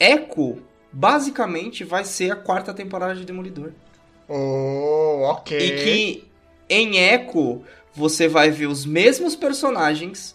[SPEAKER 4] Echo, basicamente, vai ser a quarta temporada de Demolidor.
[SPEAKER 5] Oh, ok.
[SPEAKER 4] E que em Echo você vai ver os mesmos personagens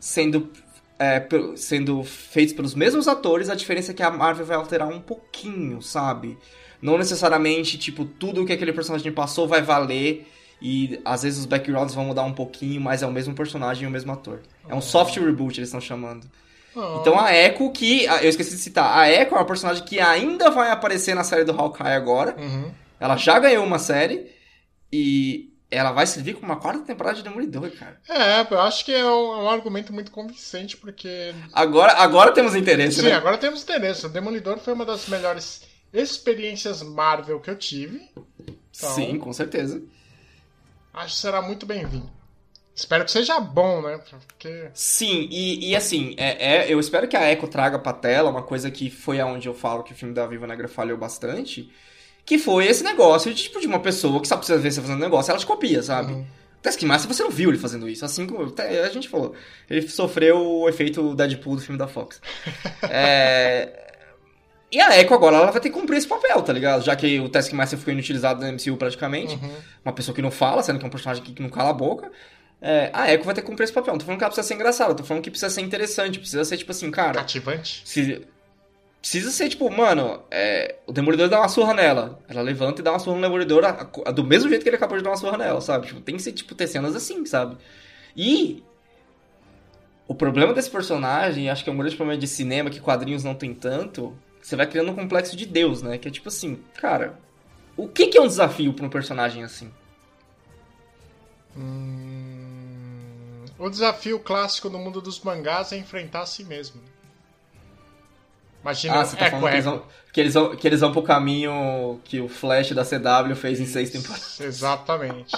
[SPEAKER 4] sendo, é, sendo feitos pelos mesmos atores. A diferença é que a Marvel vai alterar um pouquinho, sabe? Não necessariamente, tipo, tudo que aquele personagem passou vai valer. E às vezes os backgrounds vão mudar um pouquinho, mas é o mesmo personagem e o mesmo ator. É um soft reboot, eles estão chamando.
[SPEAKER 5] Oh.
[SPEAKER 4] Então a Echo, que. Eu esqueci de citar. A Echo é uma personagem que ainda vai aparecer na série do Hawkeye agora.
[SPEAKER 5] Uhum.
[SPEAKER 4] Ela já ganhou uma série e ela vai servir como uma quarta temporada de Demolidor, cara.
[SPEAKER 5] É, eu acho que é um, é um argumento muito convincente, porque.
[SPEAKER 4] Agora, agora temos interesse,
[SPEAKER 5] Sim,
[SPEAKER 4] né?
[SPEAKER 5] agora temos interesse. O Demolidor foi uma das melhores experiências Marvel que eu tive. Então-
[SPEAKER 4] Sim, com certeza.
[SPEAKER 5] Acho que será muito bem-vindo. Espero que seja bom, né? Porque.
[SPEAKER 4] Sim, e, e assim, é, é- eu espero que a Echo traga pra tela uma coisa que foi aonde eu falo que o filme da Viva Negra falhou bastante. Que foi esse negócio de, tipo, de uma pessoa que só precisa ver você fazendo negócio, ela te copia, sabe?
[SPEAKER 5] Uhum.
[SPEAKER 4] Taskmaster, você não viu ele fazendo isso, assim como até a gente falou. Ele sofreu o efeito Deadpool do filme da Fox. é... E a Echo agora, ela vai ter que cumprir esse papel, tá ligado? Já que o Taskmaster ficou inutilizado na MCU praticamente.
[SPEAKER 5] Uhum.
[SPEAKER 4] Uma pessoa que não fala, sendo que é um personagem que não cala a boca. É, a Echo vai ter que cumprir esse papel. Não tô falando que ela precisa ser engraçada, tô falando que precisa ser interessante. Precisa ser, tipo assim, cara...
[SPEAKER 5] Cativante.
[SPEAKER 4] Se- Precisa ser, tipo, mano, é, o Demolidor dá uma surra nela. Ela levanta e dá uma surra no Demolidor a- a- do mesmo jeito que ele acabou de dar uma surra nela, sabe? Tipo, tem que ser, tipo, ter cenas assim, sabe? E o problema desse personagem, acho que é um grande problema de cinema, que quadrinhos não tem tanto, você vai criando um complexo de Deus, né? Que é tipo assim, cara, o que, que é um desafio pra um personagem assim?
[SPEAKER 5] Hum, O desafio clássico no mundo dos mangás é enfrentar a si mesmo. Imagina
[SPEAKER 4] Ah, você tá falando que eles, vão, que, eles vão, que eles vão pro caminho que o Flash da CW fez em seis temporadas.
[SPEAKER 5] Exatamente.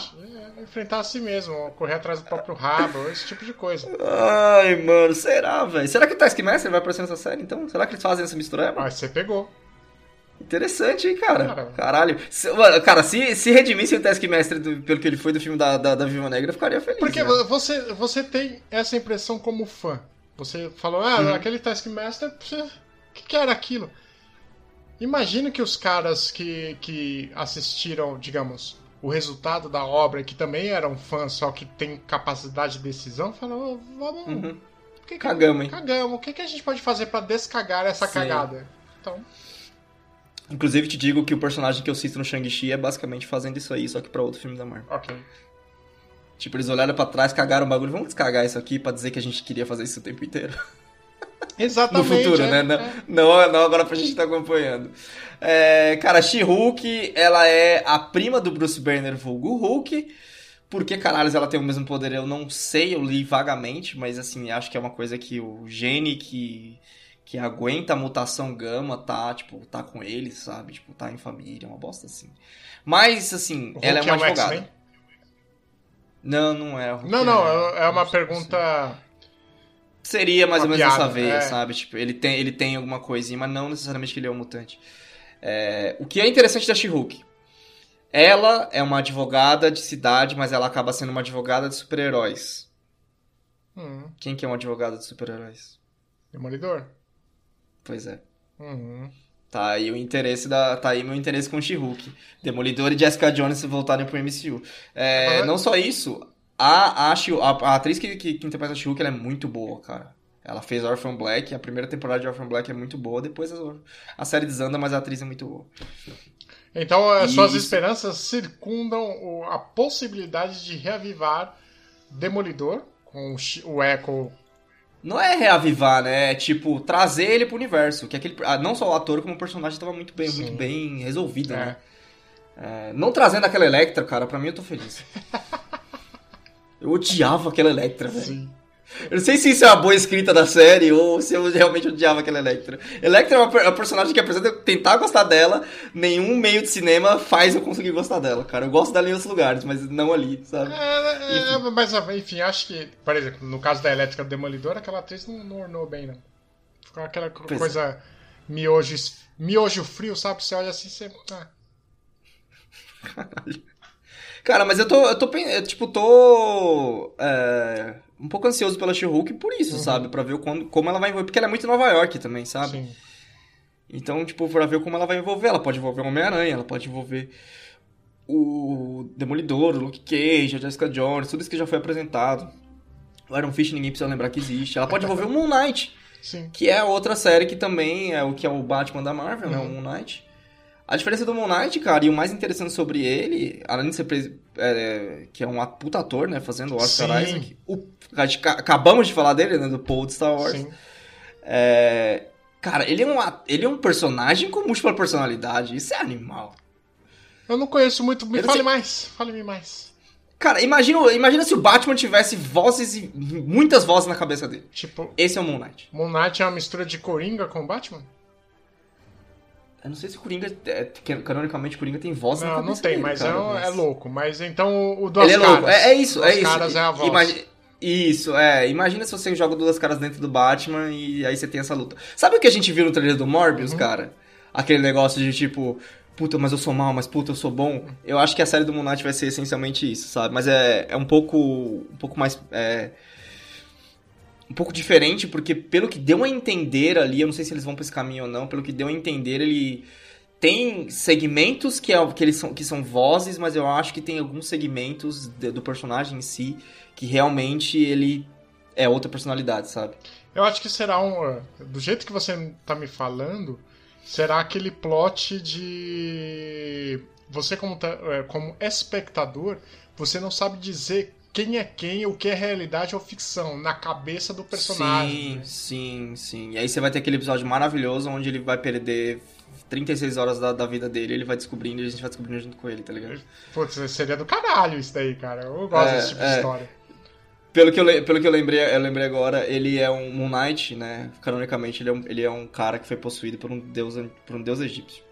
[SPEAKER 5] É, enfrentar a si mesmo, correr atrás do próprio rabo, esse tipo de coisa.
[SPEAKER 4] Ai, mano, será, velho? Será que o Taskmaster vai aparecer nessa série, então? Será que eles fazem essa mistura?
[SPEAKER 5] Mas você pegou.
[SPEAKER 4] Interessante, hein, cara?
[SPEAKER 5] Cara.
[SPEAKER 4] Caralho. Se- mano, cara, se, se redimissem o Taskmaster do, pelo que ele foi do filme da, da, da Viva Negra, eu ficaria feliz.
[SPEAKER 5] Porque
[SPEAKER 4] né?
[SPEAKER 5] você, você tem essa impressão como fã. Você falou, ah,
[SPEAKER 4] Uhum.
[SPEAKER 5] aquele Taskmaster, que, que era aquilo? Imagina que os caras que, que assistiram, digamos, o resultado da obra, que também eram fãs, só que tem capacidade de decisão, falaram, "Ô, vamos.
[SPEAKER 4] Uhum.
[SPEAKER 5] que que-
[SPEAKER 4] Cagamos, hein?
[SPEAKER 5] Cagamos. O que, que a gente pode fazer pra descagar essa
[SPEAKER 4] Sim.
[SPEAKER 5] cagada? Então,
[SPEAKER 4] Inclusive, te digo que o personagem que eu cito no Shang-Chi é basicamente fazendo isso aí, só que pra outro filme da Marvel.
[SPEAKER 5] ok.
[SPEAKER 4] Tipo, eles olharam pra trás, cagaram o bagulho. Vamos descagar isso aqui pra dizer que a gente queria fazer isso o tempo inteiro. No
[SPEAKER 5] Exatamente.
[SPEAKER 4] futuro,
[SPEAKER 5] é,
[SPEAKER 4] né? Não,
[SPEAKER 5] é.
[SPEAKER 4] não, não agora pra gente estar acompanhando. É, cara, She-Hulk, ela é a prima do Bruce Banner, vulgo Hulk. Por que caralho ela tem o mesmo poder? Eu não sei, eu li vagamente, mas assim, acho que é uma coisa que o gene que, que aguenta a mutação gama tá, tipo, tá com ele, sabe? Tipo, tá em família, uma bosta assim. Mas, assim,
[SPEAKER 5] O
[SPEAKER 4] ela é uma
[SPEAKER 5] é um
[SPEAKER 4] advogada. Não, não é. o Hulk
[SPEAKER 5] Não, não,
[SPEAKER 4] é-
[SPEAKER 5] é uma pergunta.
[SPEAKER 4] Seria mais
[SPEAKER 5] Uma
[SPEAKER 4] ou menos
[SPEAKER 5] piada,
[SPEAKER 4] essa veia,
[SPEAKER 5] é.
[SPEAKER 4] sabe? Tipo, ele tem, ele tem alguma coisinha, mas não necessariamente que ele é um mutante. É, o que é interessante da She-Hulk? Ela é uma advogada de cidade, mas ela acaba sendo uma advogada de super-heróis.
[SPEAKER 5] Hum,
[SPEAKER 4] Quem que é uma advogada de super-heróis?
[SPEAKER 5] Demolidor?
[SPEAKER 4] Pois é.
[SPEAKER 5] Uhum.
[SPEAKER 4] Tá aí o interesse da. Tá aí meu interesse com She-Hulk. Demolidor e Jessica Jones voltarem pro MCU. É,
[SPEAKER 5] Ah,
[SPEAKER 4] não só isso, a, a, a, a atriz que, que, que interpreta a She-Hulk ela é muito boa, cara. Ela fez Orphan Black, a primeira temporada de Orphan Black é muito boa, depois a, a série desanda, mas a atriz é muito boa.
[SPEAKER 5] Então, as suas
[SPEAKER 4] Isso.
[SPEAKER 5] esperanças circundam a possibilidade de reavivar Demolidor com o Echo.
[SPEAKER 4] Não é reavivar, né? É tipo, trazer ele pro universo. Que aquele, ah, não só o ator, como o personagem tava muito bem,
[SPEAKER 5] Sim.
[SPEAKER 4] muito bem resolvido,
[SPEAKER 5] É.
[SPEAKER 4] né? É, não trazendo aquela Electra, cara, pra mim eu tô feliz. Eu odiava aquela Electra, velho.
[SPEAKER 5] Sim.
[SPEAKER 4] Eu não sei se isso é uma boa escrita da série ou se eu realmente odiava aquela Electra. Electra é uma, é uma personagem que apesar de eu tentar gostar dela, nenhum meio de cinema faz eu conseguir gostar dela, cara. Eu gosto dela em outros lugares, mas não ali, sabe?
[SPEAKER 5] É, é, mas, enfim, acho que, por exemplo, no caso da Elétrica do Demolidor, aquela atriz não, não ornou bem, não. Ficou aquela
[SPEAKER 4] Pois é.
[SPEAKER 5] coisa miojo, miojo frio, sabe? Você olha assim, você. Ah,
[SPEAKER 4] Cara, mas eu tô, eu tô, eu, tipo, tô é, um pouco ansioso pela She-Hulk por isso, sabe? Pra ver quando, como ela vai envolver, porque ela é muito em Nova York também, sabe?
[SPEAKER 5] sim.
[SPEAKER 4] Então, tipo, pra ver como ela vai envolver. Ela pode envolver o Homem-Aranha, ela pode envolver o Demolidor, o Luke Cage, a Jessica Jones, tudo isso que já foi apresentado. O Iron Fist ninguém precisa lembrar que existe. Ela pode envolver o Moon Knight,
[SPEAKER 5] Sim.
[SPEAKER 4] que é outra série que também é o que é o Batman da Marvel, né? O
[SPEAKER 5] Uhum.
[SPEAKER 4] Moon Knight. A diferença do Moon Knight, cara, e o mais interessante sobre ele, além de ser é, que é um puta ator, né, fazendo Oscar
[SPEAKER 5] Sim.
[SPEAKER 4] Isaac, o, acabamos de falar dele, né, do Paul de Star Wars.
[SPEAKER 5] Sim.
[SPEAKER 4] É, cara, ele é, um, ele é um personagem com múltipla personalidade, isso é animal.
[SPEAKER 5] Eu não conheço muito. Me fale
[SPEAKER 4] sei-
[SPEAKER 5] mais. Fale-me mais.
[SPEAKER 4] Cara, imagina, imagina se o Batman tivesse vozes e muitas vozes na cabeça dele.
[SPEAKER 5] Tipo,
[SPEAKER 4] Esse é o Moon Knight.
[SPEAKER 5] Moon Knight é uma mistura de Coringa com Batman?
[SPEAKER 4] Eu não sei se Coringa, é, canonicamente Coringa tem voz na
[SPEAKER 5] Não,
[SPEAKER 4] cabeça
[SPEAKER 5] não tem,
[SPEAKER 4] dele,
[SPEAKER 5] mas,
[SPEAKER 4] cara,
[SPEAKER 5] é, um- é louco. Mas então o Duas
[SPEAKER 4] Ele é
[SPEAKER 5] Caras.
[SPEAKER 4] louco, é, é isso,
[SPEAKER 5] Duas
[SPEAKER 4] é isso.
[SPEAKER 5] Caras é a voz.
[SPEAKER 4] Imagi- Isso, é. Imagina se você joga duas caras dentro do Batman e aí você tem essa luta. Sabe o que a gente viu no trailer do Morbius,
[SPEAKER 5] Uhum.
[SPEAKER 4] cara? Aquele negócio de tipo, puta, mas eu sou mal, mas puta, eu sou bom. Eu acho que a série do Moon Knight vai ser essencialmente isso, sabe? Mas é, é um pouco. um pouco mais. é, um pouco diferente, porque pelo que deu a entender ali, eu não sei se eles vão pra esse caminho ou não, pelo que deu a entender, ele tem segmentos que, é, que, eles são, que são vozes, mas eu acho que tem alguns segmentos de- do personagem em si que realmente ele é outra personalidade, sabe?
[SPEAKER 5] Eu acho que será um. uh, Do jeito que você tá me falando, será aquele plot de. Você, como, eh, como espectador, você não sabe dizer quem é quem, o que é realidade ou ficção, na cabeça do personagem.
[SPEAKER 4] Sim, sim, sim. E aí você vai ter aquele episódio maravilhoso onde ele vai perder 36 horas da, da vida dele, ele vai descobrindo e a gente vai descobrindo junto com ele, tá ligado?
[SPEAKER 5] Putz, seria do caralho isso daí, cara. Eu gosto
[SPEAKER 4] É,
[SPEAKER 5] desse tipo de
[SPEAKER 4] é.
[SPEAKER 5] história.
[SPEAKER 4] Pelo que, eu, pelo que eu lembrei, eu lembrei agora, ele é um Moon Knight, né? Canonicamente, ele é um, ele é um cara que foi possuído por um deus, por um deus egípcio.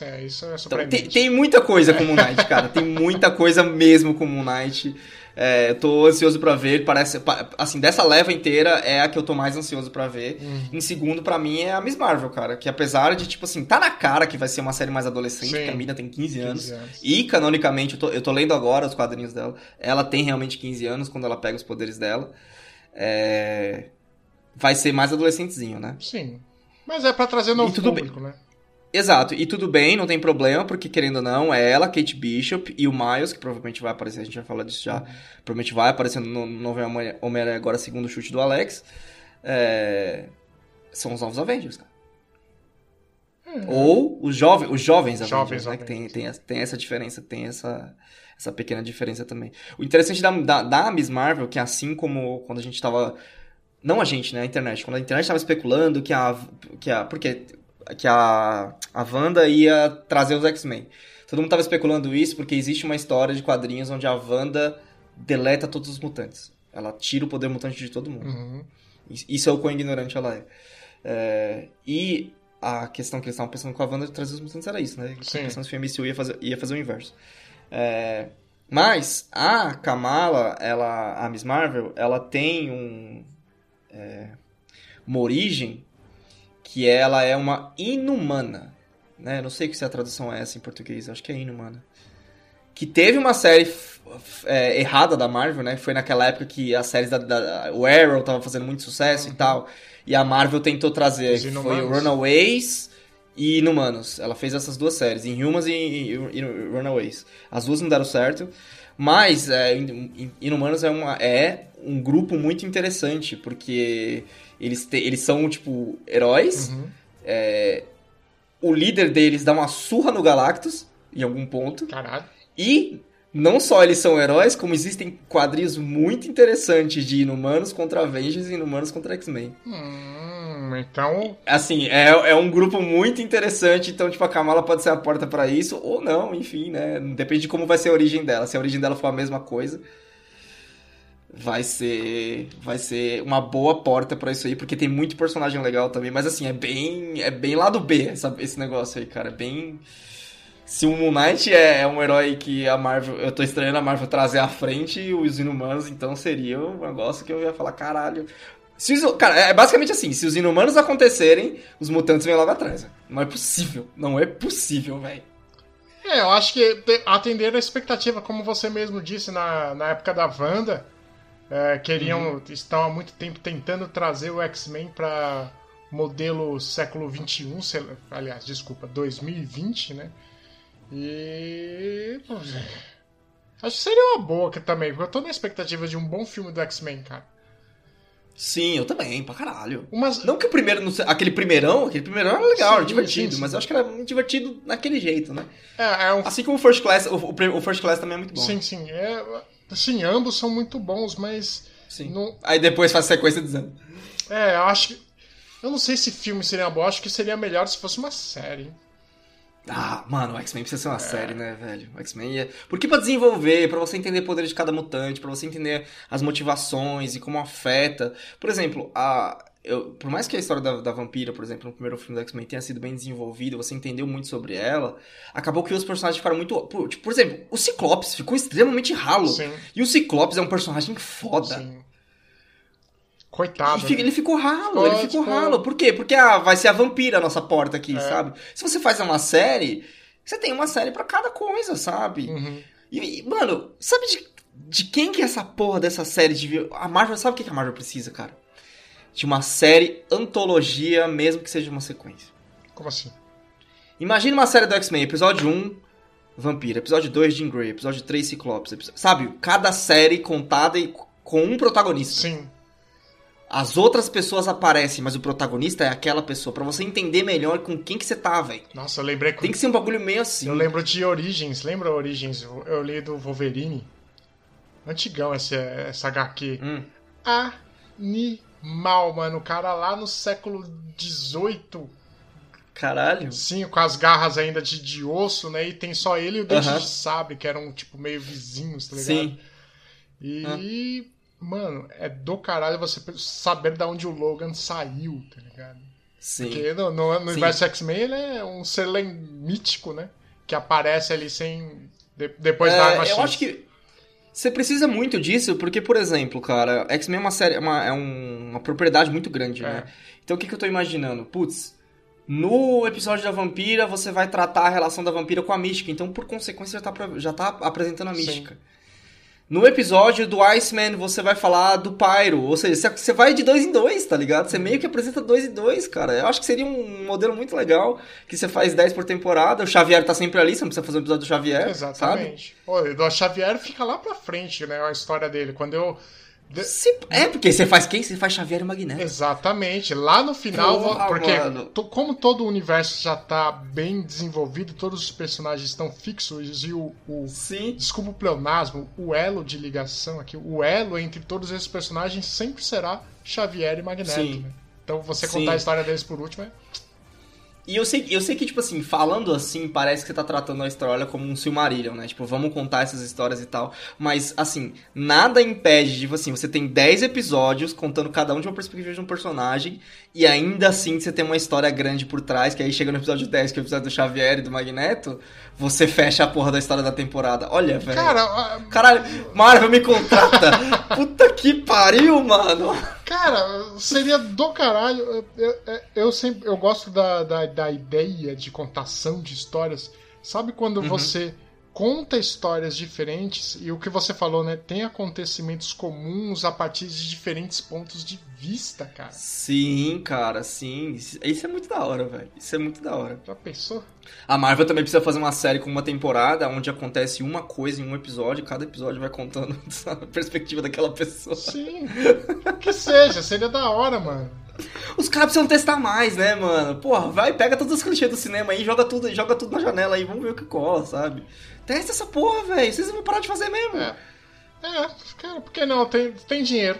[SPEAKER 5] É, isso é
[SPEAKER 4] Então, tem, tem muita coisa com o Moon Knight, cara. Tem muita coisa mesmo com o Moon Knight. É, eu tô ansioso pra ver. Parece, pa- assim, dessa leva inteira é a que eu tô mais ansioso pra ver.
[SPEAKER 5] Uhum.
[SPEAKER 4] Em segundo, pra mim, é a Miss Marvel, cara. Que apesar de, tipo assim, tá na cara que vai ser uma série mais adolescente,
[SPEAKER 5] Sim.
[SPEAKER 4] porque a mina tem 15 anos.
[SPEAKER 5] 15 anos.
[SPEAKER 4] E, canonicamente, eu tô, eu tô lendo agora os quadrinhos dela. Ela tem realmente 15 anos quando ela pega os poderes dela. é, vai ser mais adolescentezinho, né?
[SPEAKER 5] Sim. Mas é pra trazer novo
[SPEAKER 4] tudo
[SPEAKER 5] público, né?
[SPEAKER 4] Exato, e tudo bem, não tem problema, porque querendo ou não, é ela, Kate Bishop e o Miles, que provavelmente vai aparecer, a gente vai falar disso já, provavelmente vai aparecer no novo Homem-Aranha agora, segundo o chute do Alex, é... são os novos Avengers, cara. Ou os, jove os jovens Avengers,
[SPEAKER 5] Jovens
[SPEAKER 4] né? Que tem, tem, tem essa diferença, tem essa, essa pequena diferença também. O interessante da, da, da Miss Marvel, que assim como quando a gente tava... Não a gente, né? A internet. Quando a internet tava especulando que a... Que a porque que a, a Wanda ia trazer os X-Men. Todo mundo tava especulando isso porque existe uma história de quadrinhos onde a Wanda deleta todos os mutantes. Ela tira o poder mutante de todo mundo.
[SPEAKER 5] Uhum.
[SPEAKER 4] Isso é o quão ignorante ela é. É, E a questão que eles estavam pensando com a Wanda de trazer os mutantes era isso, né?
[SPEAKER 5] Sim.
[SPEAKER 4] A questão se o MCU ia fazer, ia fazer o inverso. É, Mas a Kamala, ela, a Miss Marvel, ela tem um, é, uma origem que ela é uma inumana. Né? Não sei se a tradução é essa em português, acho que é inumana. Que teve uma série é, errada da Marvel, né? Foi naquela época que as séries da, da- o Arrow tava fazendo muito sucesso e tal. E a Marvel tentou trazer. Foi Runaways e Inumanos. Ela fez essas duas séries, Inhumans e, e, e Runaways. As duas não deram certo. Mas é, In- In- Inumanos é, uma, é um grupo muito interessante, porque eles, te- eles são, tipo, heróis.
[SPEAKER 5] Uhum.
[SPEAKER 4] É, o líder deles dá uma surra no Galactus, em algum ponto.
[SPEAKER 5] Caralho.
[SPEAKER 4] E não só eles são heróis, como existem quadrinhos muito interessantes de Inumanos contra Avengers e Inumanos contra X-Men.
[SPEAKER 5] Hum, então.
[SPEAKER 4] Assim, é, é um grupo muito interessante, então, tipo, a Kamala pode ser a porta pra isso, ou não, enfim, né? Depende de como vai ser a origem dela. Se a origem dela for a mesma coisa, vai ser vai ser uma boa porta pra isso aí, porque tem muito personagem legal também, mas assim, é bem é bem lado B essa- esse negócio aí, cara, é bem se o Moon Knight é, é um herói que a Marvel, eu tô estranhando a Marvel trazer à frente os Inumanos, então seria um negócio que eu ia falar, caralho. Se os- cara, é basicamente assim, se os Inumanos acontecerem, os mutantes vêm logo atrás. Não é possível, não é possível, velho.
[SPEAKER 5] É, eu acho que te- atender a expectativa, como você mesmo disse na, na época da Wanda, é, queriam,
[SPEAKER 4] Uhum.
[SPEAKER 5] estão há muito tempo tentando trazer o X-Men para modelo século XXI, sei lá, aliás, desculpa, 2020, né? E. Acho que seria uma boa que também, porque eu tô na expectativa de um bom filme do X-Men, cara.
[SPEAKER 4] Sim, eu também, pra caralho.
[SPEAKER 5] Umas,
[SPEAKER 4] Não que o primeiro, não aquele primeirão, aquele primeirão era legal, era
[SPEAKER 5] Sim,
[SPEAKER 4] divertido,
[SPEAKER 5] sim, sim.
[SPEAKER 4] mas eu acho que era muito divertido naquele jeito, né?
[SPEAKER 5] é, é um
[SPEAKER 4] Assim como o First Class, o, o, o First Class também é muito bom.
[SPEAKER 5] Sim, sim. É, sim, ambos são muito bons, mas.
[SPEAKER 4] Sim.
[SPEAKER 5] Não,
[SPEAKER 4] Aí depois faz sequência dizendo.
[SPEAKER 5] é, eu acho que. Eu não sei se filme seria bom, acho que seria melhor se fosse uma série. hein?
[SPEAKER 4] Ah, mano, o X-Men precisa ser uma série, né, velho? O X-Men é. Porque pra desenvolver, pra você entender o poder de cada mutante, pra você entender as motivações e como afeta. Por exemplo, a. Eu, por mais que a história da, da vampira, por exemplo, no primeiro filme do X-Men tenha sido bem desenvolvida, você entendeu muito sobre ela, acabou que os personagens ficaram muito. Por, tipo, por exemplo, o Ciclopes ficou extremamente ralo.
[SPEAKER 5] Sim.
[SPEAKER 4] E o Ciclopes é um personagem foda.
[SPEAKER 5] Sim. Coitado.
[SPEAKER 4] E fica-
[SPEAKER 5] né?
[SPEAKER 4] ele ficou ralo, ele ficou ralo. Por quê? Porque ah, vai ser a vampira a nossa porta aqui,
[SPEAKER 5] É.
[SPEAKER 4] sabe? Se você faz uma série, você tem uma série pra cada coisa, sabe?
[SPEAKER 5] Uhum.
[SPEAKER 4] E, mano, sabe de, de quem que é essa porra dessa série de... A Marvel, sabe o que que a Marvel precisa, cara? De uma série antologia, mesmo que seja uma sequência.
[SPEAKER 5] Como assim?
[SPEAKER 4] Imagina uma série do X-Men, episódio 1, Vampira, episódio 2, Jean Grey, episódio 3, Ciclopes, episódio- sabe? Cada série contada e com um protagonista.
[SPEAKER 5] Sim.
[SPEAKER 4] As outras pessoas aparecem, mas o protagonista é aquela pessoa. Pra você entender melhor com quem que você tá, velho.
[SPEAKER 5] Nossa, eu lembrei.
[SPEAKER 4] Tem que ser um bagulho meio assim.
[SPEAKER 5] Eu lembro de Origins. Lembra Origins? Eu li do Wolverine. Antigão essa, essa HQ.
[SPEAKER 4] Hum.
[SPEAKER 5] Animal, mano. O cara lá no século XVIII.
[SPEAKER 4] Caralho.
[SPEAKER 5] Sim, com as garras ainda de, de osso, né? E tem só ele e o Dente
[SPEAKER 4] Aham.
[SPEAKER 5] de Sabre, que eram, tipo, meio vizinhos, tá ligado?
[SPEAKER 4] Sim.
[SPEAKER 5] E, mano, é do caralho você saber de onde o Logan saiu, tá ligado?
[SPEAKER 4] Sim.
[SPEAKER 5] Porque no, no, no
[SPEAKER 4] Sim.
[SPEAKER 5] universo X-Men ele é um ser mítico, né? Que aparece ali sem. de- depois da arma
[SPEAKER 4] É, eu
[SPEAKER 5] X.
[SPEAKER 4] acho que você precisa muito disso, porque, por exemplo, cara, X-Men é uma série, é uma, é um- uma propriedade muito grande, né?
[SPEAKER 5] É.
[SPEAKER 4] Então o que, que eu tô imaginando? Putz, no episódio da vampira, você vai tratar a relação da vampira com a mística. Então, por consequência, já tá, já tá apresentando a
[SPEAKER 5] Sim.
[SPEAKER 4] No episódio do Iceman, você vai falar do Pyro. Ou seja, você- vai de dois em dois, tá ligado? Você meio que apresenta dois em dois, cara. Eu acho que seria um modelo muito legal. Que você faz 10 por temporada. O Xavier tá sempre ali, você não precisa fazer um episódio do Xavier. Sabe?
[SPEAKER 5] Exatamente. Pô, o Xavier fica lá pra frente, né? A história dele. Quando eu. De-
[SPEAKER 4] Se- É, porque você faz quem? Você faz Xavier e Magneto.
[SPEAKER 5] Exatamente. Lá no final,
[SPEAKER 4] Porra,
[SPEAKER 5] porque to- como todo o universo já tá bem desenvolvido, todos os personagens estão fixos e o, o-
[SPEAKER 4] Sim.
[SPEAKER 5] desculpa o pleonasmo, o elo de ligação aqui, o elo entre todos esses personagens sempre será Xavier e Magneto.
[SPEAKER 4] Sim.
[SPEAKER 5] né? Então você
[SPEAKER 4] Sim.
[SPEAKER 5] contar a história deles por último é.
[SPEAKER 4] E eu sei, eu sei que, tipo assim, falando assim, parece que você tá tratando a história como um Silmarillion, né? Tipo, vamos contar essas histórias e tal. Mas, assim, nada impede, tipo assim, você tem 10 episódios contando cada um de uma perspectiva de um personagem, e ainda assim você tem uma história grande por trás, que aí chega no episódio 10, que é o episódio do Xavier e do Magneto, você fecha a porra da história da temporada. Olha, velho.
[SPEAKER 5] Cara,
[SPEAKER 4] Caralho, Marvel me contrata! Puta que pariu, mano!
[SPEAKER 5] Cara, seria do caralho. Eu, eu, eu sempre eu gosto da, da, da ideia de contação de histórias. Sabe quando você conta histórias diferentes e o que você falou, né? Tem acontecimentos comuns a partir de diferentes pontos de vista, cara.
[SPEAKER 4] Sim, cara, sim. Isso é muito da hora, velho. Isso é muito da hora.
[SPEAKER 5] Já pensou?
[SPEAKER 4] A Marvel também precisa fazer uma série com uma temporada onde acontece uma coisa em um episódio, e cada episódio vai contando a perspectiva daquela pessoa.
[SPEAKER 5] Sim. que seja, seria da hora, mano.
[SPEAKER 4] Os caras precisam testar mais, né, mano? Porra, vai, pega todos os clichês do cinema aí, joga tudo, joga tudo na janela aí, vamos ver o que cola, sabe? Testa essa porra, velho. Vocês vão parar de fazer mesmo.
[SPEAKER 5] É. É, cara, por que não? Tem, tem dinheiro,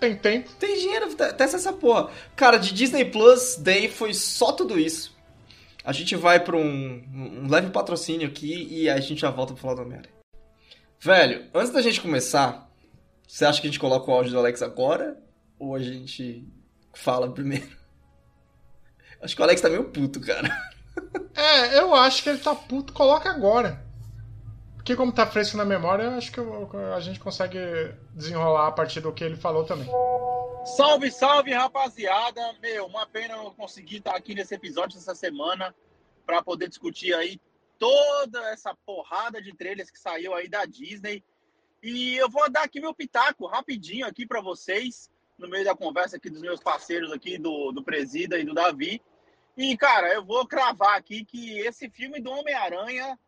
[SPEAKER 5] tem tempo.
[SPEAKER 4] Tem dinheiro, te- testa essa porra. Cara, de Disney Plus Day foi só tudo isso. A gente vai pra um, um leve patrocínio aqui e aí a gente já volta pra falar do Homem-Aranha. Velho, antes da gente começar, você acha que a gente coloca o áudio do Alex agora? Ou a gente fala primeiro? Acho que o Alex tá meio puto, cara.
[SPEAKER 5] É, eu acho que ele tá puto, coloca agora. Porque como tá fresco na memória, eu acho que eu- a gente consegue desenrolar a partir do que ele falou também.
[SPEAKER 6] Salve, salve, rapaziada. Meu, uma pena eu não conseguir estar aqui nesse episódio essa semana para poder discutir aí toda essa porrada de trailers que saiu aí da Disney. E eu vou dar aqui meu pitaco rapidinho aqui para vocês, no meio da conversa aqui dos meus parceiros aqui, do, do Presida e do Davi. E, cara, eu vou cravar aqui que esse filme do Homem-Aranha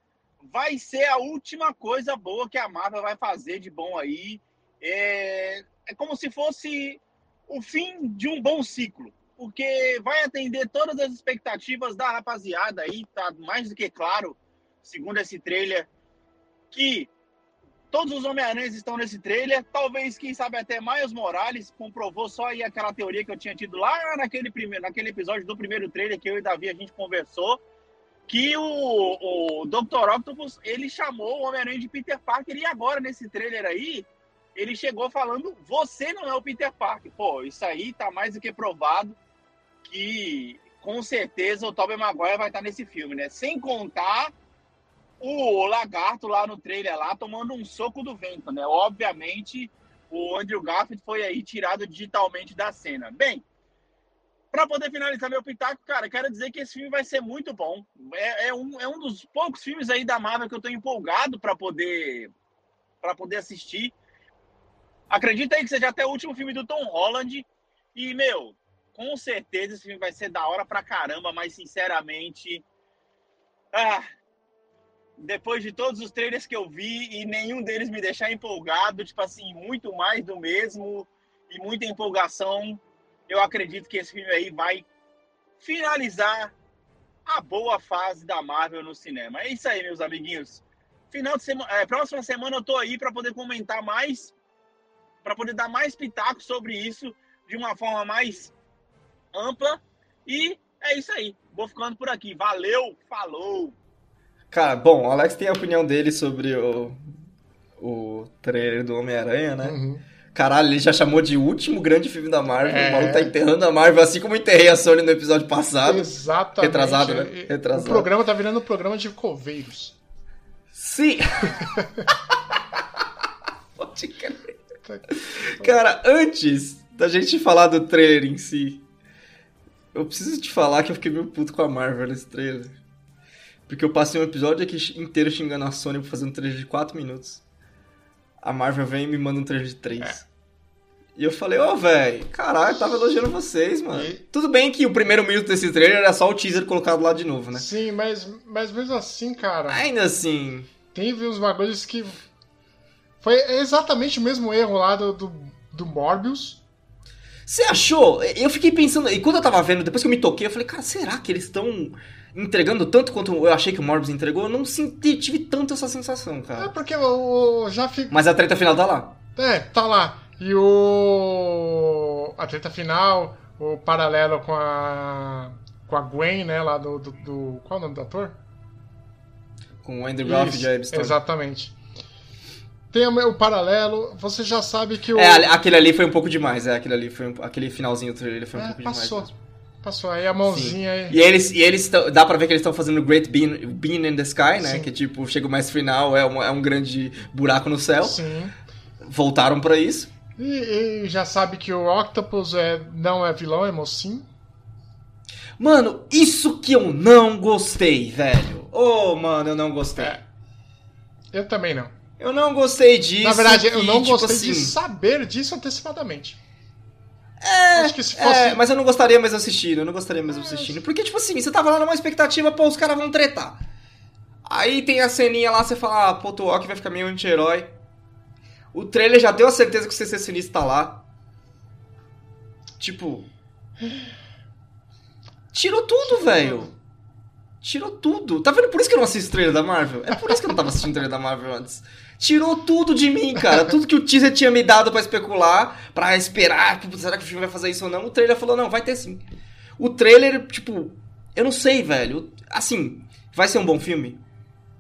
[SPEAKER 6] vai ser a última coisa boa que a Marvel vai fazer de bom aí. É, é como se fosse o fim de um bom ciclo, porque vai atender todas as expectativas da rapaziada aí, tá mais do que claro, segundo esse trailer, que todos os Homem-Aranhas estão nesse trailer, talvez, quem sabe, até Miles Morales comprovou só aí aquela teoria que eu tinha tido lá naquele, primeiro, naquele episódio do primeiro trailer que eu e Davi a gente conversou, que o, o Dr. Octopus, ele chamou o Homem-Aranha de Peter Parker, e agora, nesse trailer aí, ele chegou falando: você não é o Peter Parker. Pô, isso aí tá mais do que provado que com certeza o Tobey Maguire vai estar nesse filme, né? Sem contar o lagarto lá no trailer lá tomando um soco do vento, né? Obviamente o Andrew Garfield foi aí tirado digitalmente da cena. Bem, para poder finalizar meu pitaco, cara, quero dizer que esse filme vai ser muito bom. É, é um, é um dos poucos filmes aí da Marvel que eu tô empolgado para poder para poder assistir. Acredita aí que seja até o último filme do Tom Holland. E, meu, com certeza esse filme vai ser da hora pra caramba, mas sinceramente. Ah, depois de todos os trailers que eu vi e nenhum deles me deixar empolgado, tipo assim, muito mais do mesmo e muita empolgação, eu acredito que esse filme aí vai finalizar a boa fase da Marvel no cinema. É isso aí, meus amiguinhos. Final de semana, é, próxima semana eu tô aí para poder comentar mais para poder dar mais pitaco sobre isso de uma forma mais ampla. E é isso aí. Vou ficando por aqui. Valeu, falou!
[SPEAKER 4] Cara, bom, o Alex tem a opinião dele sobre o, o trailer do Homem-Aranha, né?
[SPEAKER 5] Uhum.
[SPEAKER 4] Caralho, ele já chamou de último grande filme da Marvel.
[SPEAKER 5] É.
[SPEAKER 4] O maluco tá enterrando a Marvel, assim como enterrei a Sony no episódio passado.
[SPEAKER 5] Exatamente.
[SPEAKER 4] Retrasado, né? Retrasado.
[SPEAKER 5] O programa tá virando um programa de coveiros.
[SPEAKER 4] Sim! Pode crer. Cara, antes da gente falar do trailer em si, eu preciso te falar que eu fiquei meio puto com a Marvel nesse trailer. Porque eu passei um episódio aqui inteiro xingando a Sony por fazer um trailer de 4 minutos. a Marvel vem e me manda um trailer de 3. E eu falei, ô, velho, caralho, eu tava elogiando vocês, mano.
[SPEAKER 5] E-
[SPEAKER 4] Tudo bem que o primeiro minuto desse trailer era só o teaser colocado lá de novo, né?
[SPEAKER 5] Sim, mas, mas mesmo assim, cara,
[SPEAKER 4] Ainda assim.
[SPEAKER 5] teve uns bagulhos que. Foi exatamente o mesmo erro lá do, do, do Morbius.
[SPEAKER 4] Você achou? Eu fiquei pensando, e quando eu tava vendo, depois que eu me toquei, eu falei, cara, será que eles estão entregando tanto quanto eu achei que o Morbius entregou? Eu não senti, tive tanto essa sensação,
[SPEAKER 5] É
[SPEAKER 4] cara.
[SPEAKER 5] porque o, já fica.
[SPEAKER 4] Mas a treta final tá lá.
[SPEAKER 5] É, tá lá. E o. A treta final, o paralelo com a. Com a Gwen, né? Lá do. do, do- qual é o nome do ator?
[SPEAKER 4] Com o Andrew Garfield
[SPEAKER 5] Isso,
[SPEAKER 4] e a.
[SPEAKER 5] Exatamente. Tem o, paralelo, você já sabe que o.
[SPEAKER 4] É, aquele ali foi um pouco demais, é, aquele ali foi um, aquele finalzinho do trailer foi um
[SPEAKER 5] É,
[SPEAKER 4] pouco
[SPEAKER 5] passou.
[SPEAKER 4] demais. mesmo.
[SPEAKER 5] Passou aí a mãozinha aí.
[SPEAKER 4] E eles, e eles tão- dá pra ver que eles estão fazendo Great Bean, Bean in the Sky, né?
[SPEAKER 5] Sim.
[SPEAKER 4] Que tipo, chega o mais final, é um, é um grande buraco no céu.
[SPEAKER 5] Sim.
[SPEAKER 4] Voltaram pra isso.
[SPEAKER 5] E, e já sabe que o Octopus é, não é vilão, é mocinho.
[SPEAKER 4] Mano, isso que eu não gostei, velho. Ô, mano, eu não gostei.
[SPEAKER 5] É. Eu também não.
[SPEAKER 4] Eu não gostei disso.
[SPEAKER 5] Na verdade, eu
[SPEAKER 4] que,
[SPEAKER 5] não
[SPEAKER 4] tipo
[SPEAKER 5] gostei
[SPEAKER 4] assim,
[SPEAKER 5] de saber disso antecipadamente.
[SPEAKER 4] É,
[SPEAKER 5] Acho que se fosse.
[SPEAKER 4] É, mas eu não gostaria mais assistindo, eu não gostaria mais assistindo. Porque, tipo assim, você tava lá numa expectativa, pô, os caras vão tretar. Aí tem a ceninha lá, você fala, ah, pô, o Ock vai ficar meio anti-herói. O trailer já deu a certeza que o CC Sinistro tá lá. Tipo. Tirou tudo, velho. Tirou tudo. Tá vendo? Por isso que eu não assisto trailer da Marvel. É por isso que eu não tava assistindo trailer da Marvel antes. Tirou tudo de mim, cara. Tudo que o teaser tinha me dado pra especular, pra esperar, tipo, será que o filme vai fazer isso ou não? O trailer falou, não, vai ter sim. O trailer, tipo, eu não sei, velho. Assim, vai ser um bom filme?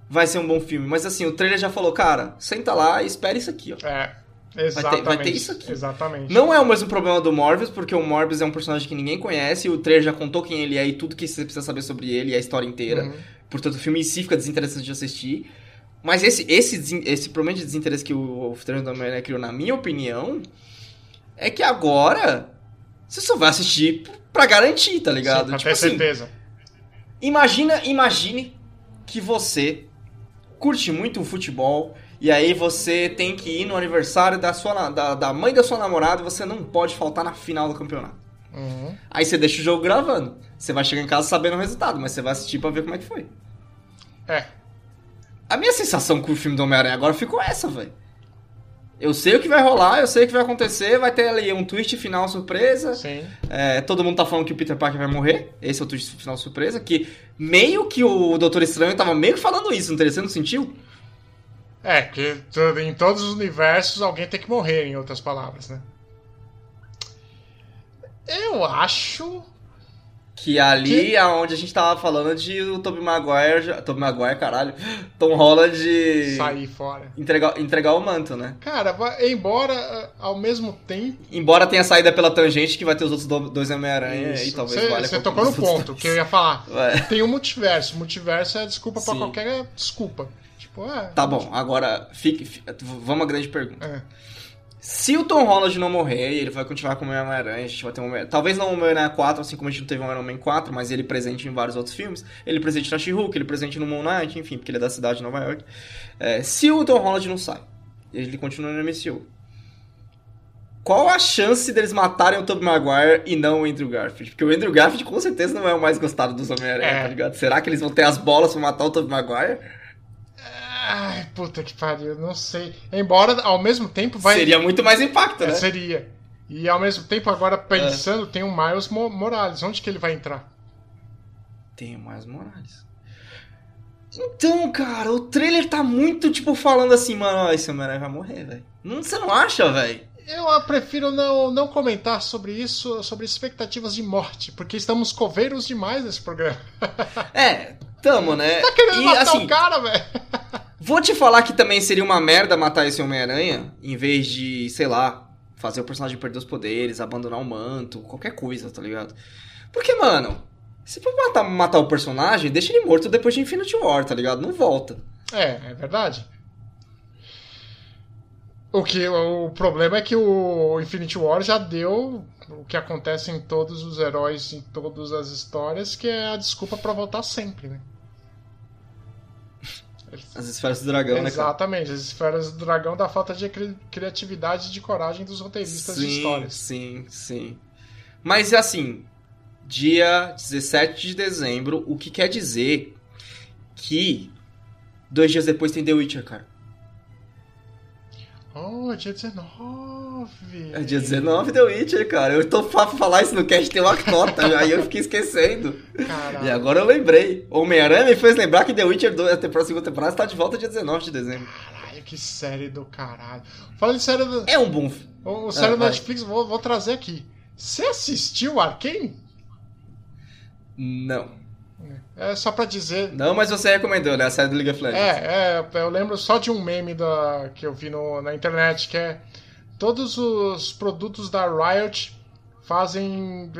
[SPEAKER 4] Vai ser um bom filme. Mas assim, o trailer já falou, cara, senta lá e espera isso aqui, ó.
[SPEAKER 5] É, exatamente.
[SPEAKER 4] vai ter isso aqui.
[SPEAKER 5] Exatamente.
[SPEAKER 4] Não é o mesmo problema do Morbius, porque o Morbius é um personagem que ninguém conhece, e o trailer já contou quem ele é e tudo que você precisa saber sobre ele e a história inteira.
[SPEAKER 5] Uhum.
[SPEAKER 4] Portanto, o filme em si fica desinteressante de assistir. Mas esse, esse, esse problema de desinteresse que o, o trailer do Homem-Aranha criou, na minha opinião, é que agora você só vai assistir pra garantir, tá ligado?
[SPEAKER 5] Sim, pra
[SPEAKER 4] tipo
[SPEAKER 5] ter
[SPEAKER 4] assim,
[SPEAKER 5] certeza.
[SPEAKER 4] Imagina, imagine que você curte muito o futebol e aí você tem que ir no aniversário da, sua, da, da mãe da sua namorada e você não pode faltar na final do campeonato.
[SPEAKER 5] Uhum.
[SPEAKER 4] Aí você deixa o jogo gravando. Você vai chegar em casa sabendo o resultado, mas você vai assistir pra ver como é que foi.
[SPEAKER 5] É.
[SPEAKER 4] A minha sensação com o filme do Homem-Aranha agora ficou essa, velho. Eu sei o que vai rolar, eu sei o que vai acontecer, vai ter ali um twist final surpresa.
[SPEAKER 5] Sim.
[SPEAKER 4] É, todo mundo tá falando que o Peter Parker vai morrer. Esse é o twist final surpresa. Que meio que o Doutor Estranho tava meio que falando isso? Você não sentiu?
[SPEAKER 5] É, to- em todos os universos alguém tem que morrer, em outras palavras, né? Eu acho.
[SPEAKER 4] Que ali é onde a gente tava falando de o Tobey Maguire. Tobey Maguire, caralho. Tom Holland.
[SPEAKER 5] Sair fora.
[SPEAKER 4] Entregar, entregar o manto, né?
[SPEAKER 5] Cara, embora ah, ao mesmo tempo.
[SPEAKER 4] Embora tenha saída pela tangente que vai ter os outros do- dois Homem-Aranha e talvez
[SPEAKER 5] Você
[SPEAKER 4] valha
[SPEAKER 5] você tocou no ponto, que eu ia falar.
[SPEAKER 4] É.
[SPEAKER 5] Tem o multiverso. Multiverso é desculpa pra
[SPEAKER 4] Sim.
[SPEAKER 5] qualquer desculpa. Tipo, ah.
[SPEAKER 4] Tá bom, agora fique, fi- vamos à grande pergunta.
[SPEAKER 5] É.
[SPEAKER 4] Se o Tom Holland não morrer, ele vai continuar como Homem-Aranha, a gente vai ter um Talvez não o Homem-Aranha 4, assim como a gente não teve o Homem-Aranha 4, mas ele presente em vários outros filmes. Ele presente na She-Hulk, ele presente no Moon Knight, enfim, porque ele é da cidade de Nova York. É, se o Tom Holland não sai, ele continua no MCU. Qual a chance deles matarem o Tobey Maguire e não o Andrew Garfield? Porque o Andrew Garfield com certeza não é o mais gostado dos Homem-Aranha,
[SPEAKER 5] É.
[SPEAKER 4] tá ligado? Será que eles vão ter as bolas pra matar o Tobey Maguire?
[SPEAKER 5] Ai, puta que pariu, não sei. Embora ao mesmo tempo vai.
[SPEAKER 4] Seria muito mais impacto,
[SPEAKER 5] É,
[SPEAKER 4] né?
[SPEAKER 5] seria. E ao mesmo tempo, agora pensando, tem o Miles Mo- Morales. Onde que ele vai entrar?
[SPEAKER 4] Tem o Miles Morales. Então, cara, o trailer tá muito, tipo, falando assim, mano, ó, esse Homem-Aranha vai morrer, velho. Não, Você não acha, velho?
[SPEAKER 5] Eu prefiro não, não comentar sobre isso, sobre expectativas de morte, porque estamos coveiros demais nesse programa.
[SPEAKER 4] É, tamo, né?
[SPEAKER 5] Tá querendo
[SPEAKER 4] e,
[SPEAKER 5] matar
[SPEAKER 4] assim,
[SPEAKER 5] o cara, velho?
[SPEAKER 4] Vou te falar que também seria uma merda matar esse Homem-Aranha, em vez de, sei lá, fazer o personagem perder os poderes, abandonar o manto, qualquer coisa, tá ligado? Porque, mano, se for matar, matar o personagem, deixa ele morto depois de Infinity War, tá ligado? Não volta.
[SPEAKER 5] É, é verdade. O que o problema é que o Infinity War já deu o que acontece em todos os heróis, em todas as histórias, que é a desculpa pra voltar sempre, né?
[SPEAKER 4] As esferas do dragão, né, cara?
[SPEAKER 5] Exatamente, as esferas do dragão da falta de cri- criatividade e de coragem dos roteiristas de
[SPEAKER 4] Sim,
[SPEAKER 5] histórias.
[SPEAKER 4] sim, sim. Mas assim, dia 17 de dezembro, o que quer dizer que dois dias depois tem The Witcher, cara.
[SPEAKER 5] Oh, dia 19.
[SPEAKER 4] É dia 19 The Witcher, cara. Eu tô pra falar isso no cast, tem uma cota, aí eu fiquei esquecendo.
[SPEAKER 5] Caralho.
[SPEAKER 4] E agora eu lembrei. Homem-Aranha me fez lembrar que The Witcher 2, a temporada- segunda temporada, está de volta dia 19 de dezembro.
[SPEAKER 5] Caralho, que série do caralho. Falando de série do.
[SPEAKER 4] É um bom. fi-
[SPEAKER 5] O, o série
[SPEAKER 4] Ah,
[SPEAKER 5] do. Netflix, vou, vou trazer aqui. Você assistiu Arkane?
[SPEAKER 4] Não.
[SPEAKER 5] É só pra dizer.
[SPEAKER 4] Não, mas você recomendou, né? A série do League of Legends.
[SPEAKER 5] É, é, eu lembro só de um meme da, que eu vi no- na internet, que é todos os produtos da Riot fazem,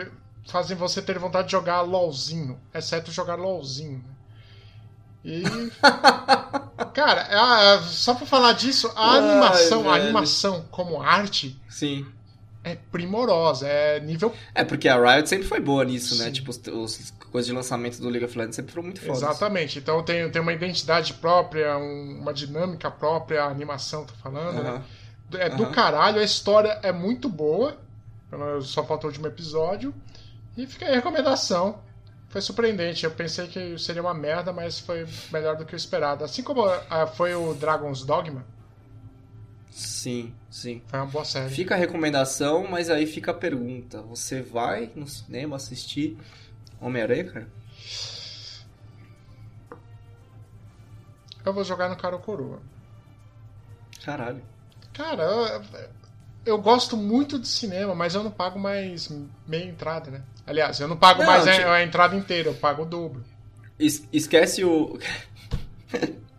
[SPEAKER 5] fazem você ter vontade de jogar LOLzinho, exceto jogar LOLzinho. né? E. Cara, é, é, só pra falar disso, a
[SPEAKER 4] Ai,
[SPEAKER 5] animação, a
[SPEAKER 4] velho.
[SPEAKER 5] animação como arte
[SPEAKER 4] Sim.
[SPEAKER 5] É primorosa, é nível.
[SPEAKER 4] É, porque a Riot sempre foi boa nisso, né?
[SPEAKER 5] Sim.
[SPEAKER 4] Tipo, os, os coisas de lançamento do League of Legends sempre foram muito fodas.
[SPEAKER 5] Exatamente. Então tem, tem uma identidade própria, um- uma dinâmica própria, a animação, tô falando, né?
[SPEAKER 4] Aham.
[SPEAKER 5] É do
[SPEAKER 4] Aham.
[SPEAKER 5] caralho, a história é muito boa. Só faltou o último episódio. E fica aí a recomendação. Foi surpreendente. Eu pensei que seria uma merda, mas foi melhor do que o esperado. Assim como ah, foi o Dragon's Dogma,
[SPEAKER 4] Sim, sim.
[SPEAKER 5] foi uma boa série.
[SPEAKER 4] Fica a recomendação, mas aí fica a pergunta. Você vai no cinema assistir Homem-Aranha, cara?
[SPEAKER 5] Eu vou jogar no Caro Coroa.
[SPEAKER 4] Caralho.
[SPEAKER 5] Cara, eu, eu gosto muito de cinema, mas eu não pago mais meia entrada, né? Aliás, eu não pago
[SPEAKER 4] Não,
[SPEAKER 5] mais a,
[SPEAKER 4] tipo-
[SPEAKER 5] a entrada inteira, eu pago o dobro.
[SPEAKER 4] Es- esquece o.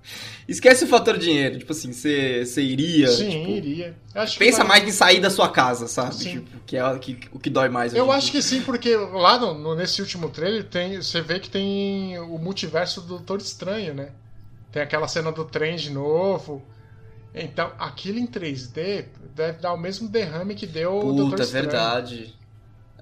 [SPEAKER 4] esquece o fator dinheiro. Tipo assim, você iria.
[SPEAKER 5] Sim,
[SPEAKER 4] tipo,
[SPEAKER 5] iria. Acho
[SPEAKER 4] Pensa mais em sair da sua casa, sabe?
[SPEAKER 5] Sim.
[SPEAKER 4] Tipo, que é o que, o que dói mais.
[SPEAKER 5] Eu acho
[SPEAKER 4] dia.
[SPEAKER 5] que sim, porque lá no, no- nesse último trailer tem, você vê que tem o multiverso do Doutor Estranho, né? Tem aquela cena do trem de novo. Então, aquilo em 3D deve dar o mesmo derrame que deu o Doutor
[SPEAKER 4] Puta, é
[SPEAKER 5] Estranho.
[SPEAKER 4] verdade.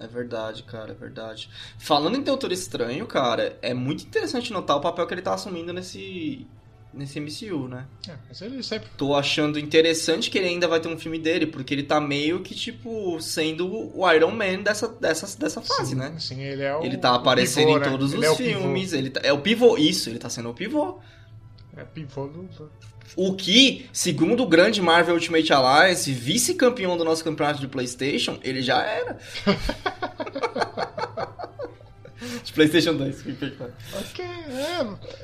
[SPEAKER 4] É verdade, cara, é verdade. Falando em Doutor Estranho, cara, é muito interessante notar o papel que ele tá assumindo nesse, nesse MCU, né?
[SPEAKER 5] É, mas ele sempre.
[SPEAKER 4] Tô achando interessante que ele ainda vai ter um filme dele, porque ele tá meio que, tipo, sendo o Iron Man dessa, dessa, dessa fase,
[SPEAKER 5] sim,
[SPEAKER 4] né?
[SPEAKER 5] Sim, ele é o.
[SPEAKER 4] Ele tá aparecendo
[SPEAKER 5] pivô,
[SPEAKER 4] em
[SPEAKER 5] né?
[SPEAKER 4] todos
[SPEAKER 5] Ele
[SPEAKER 4] os
[SPEAKER 5] é
[SPEAKER 4] filmes. Ele tá- é o pivô, isso, ele tá sendo o pivô.
[SPEAKER 5] É pivô do.
[SPEAKER 4] O que, segundo o grande Marvel Ultimate Alliance, vice-campeão do nosso campeonato de PlayStation, ele já era. de PlayStation 2. que foi-
[SPEAKER 5] Ok, é.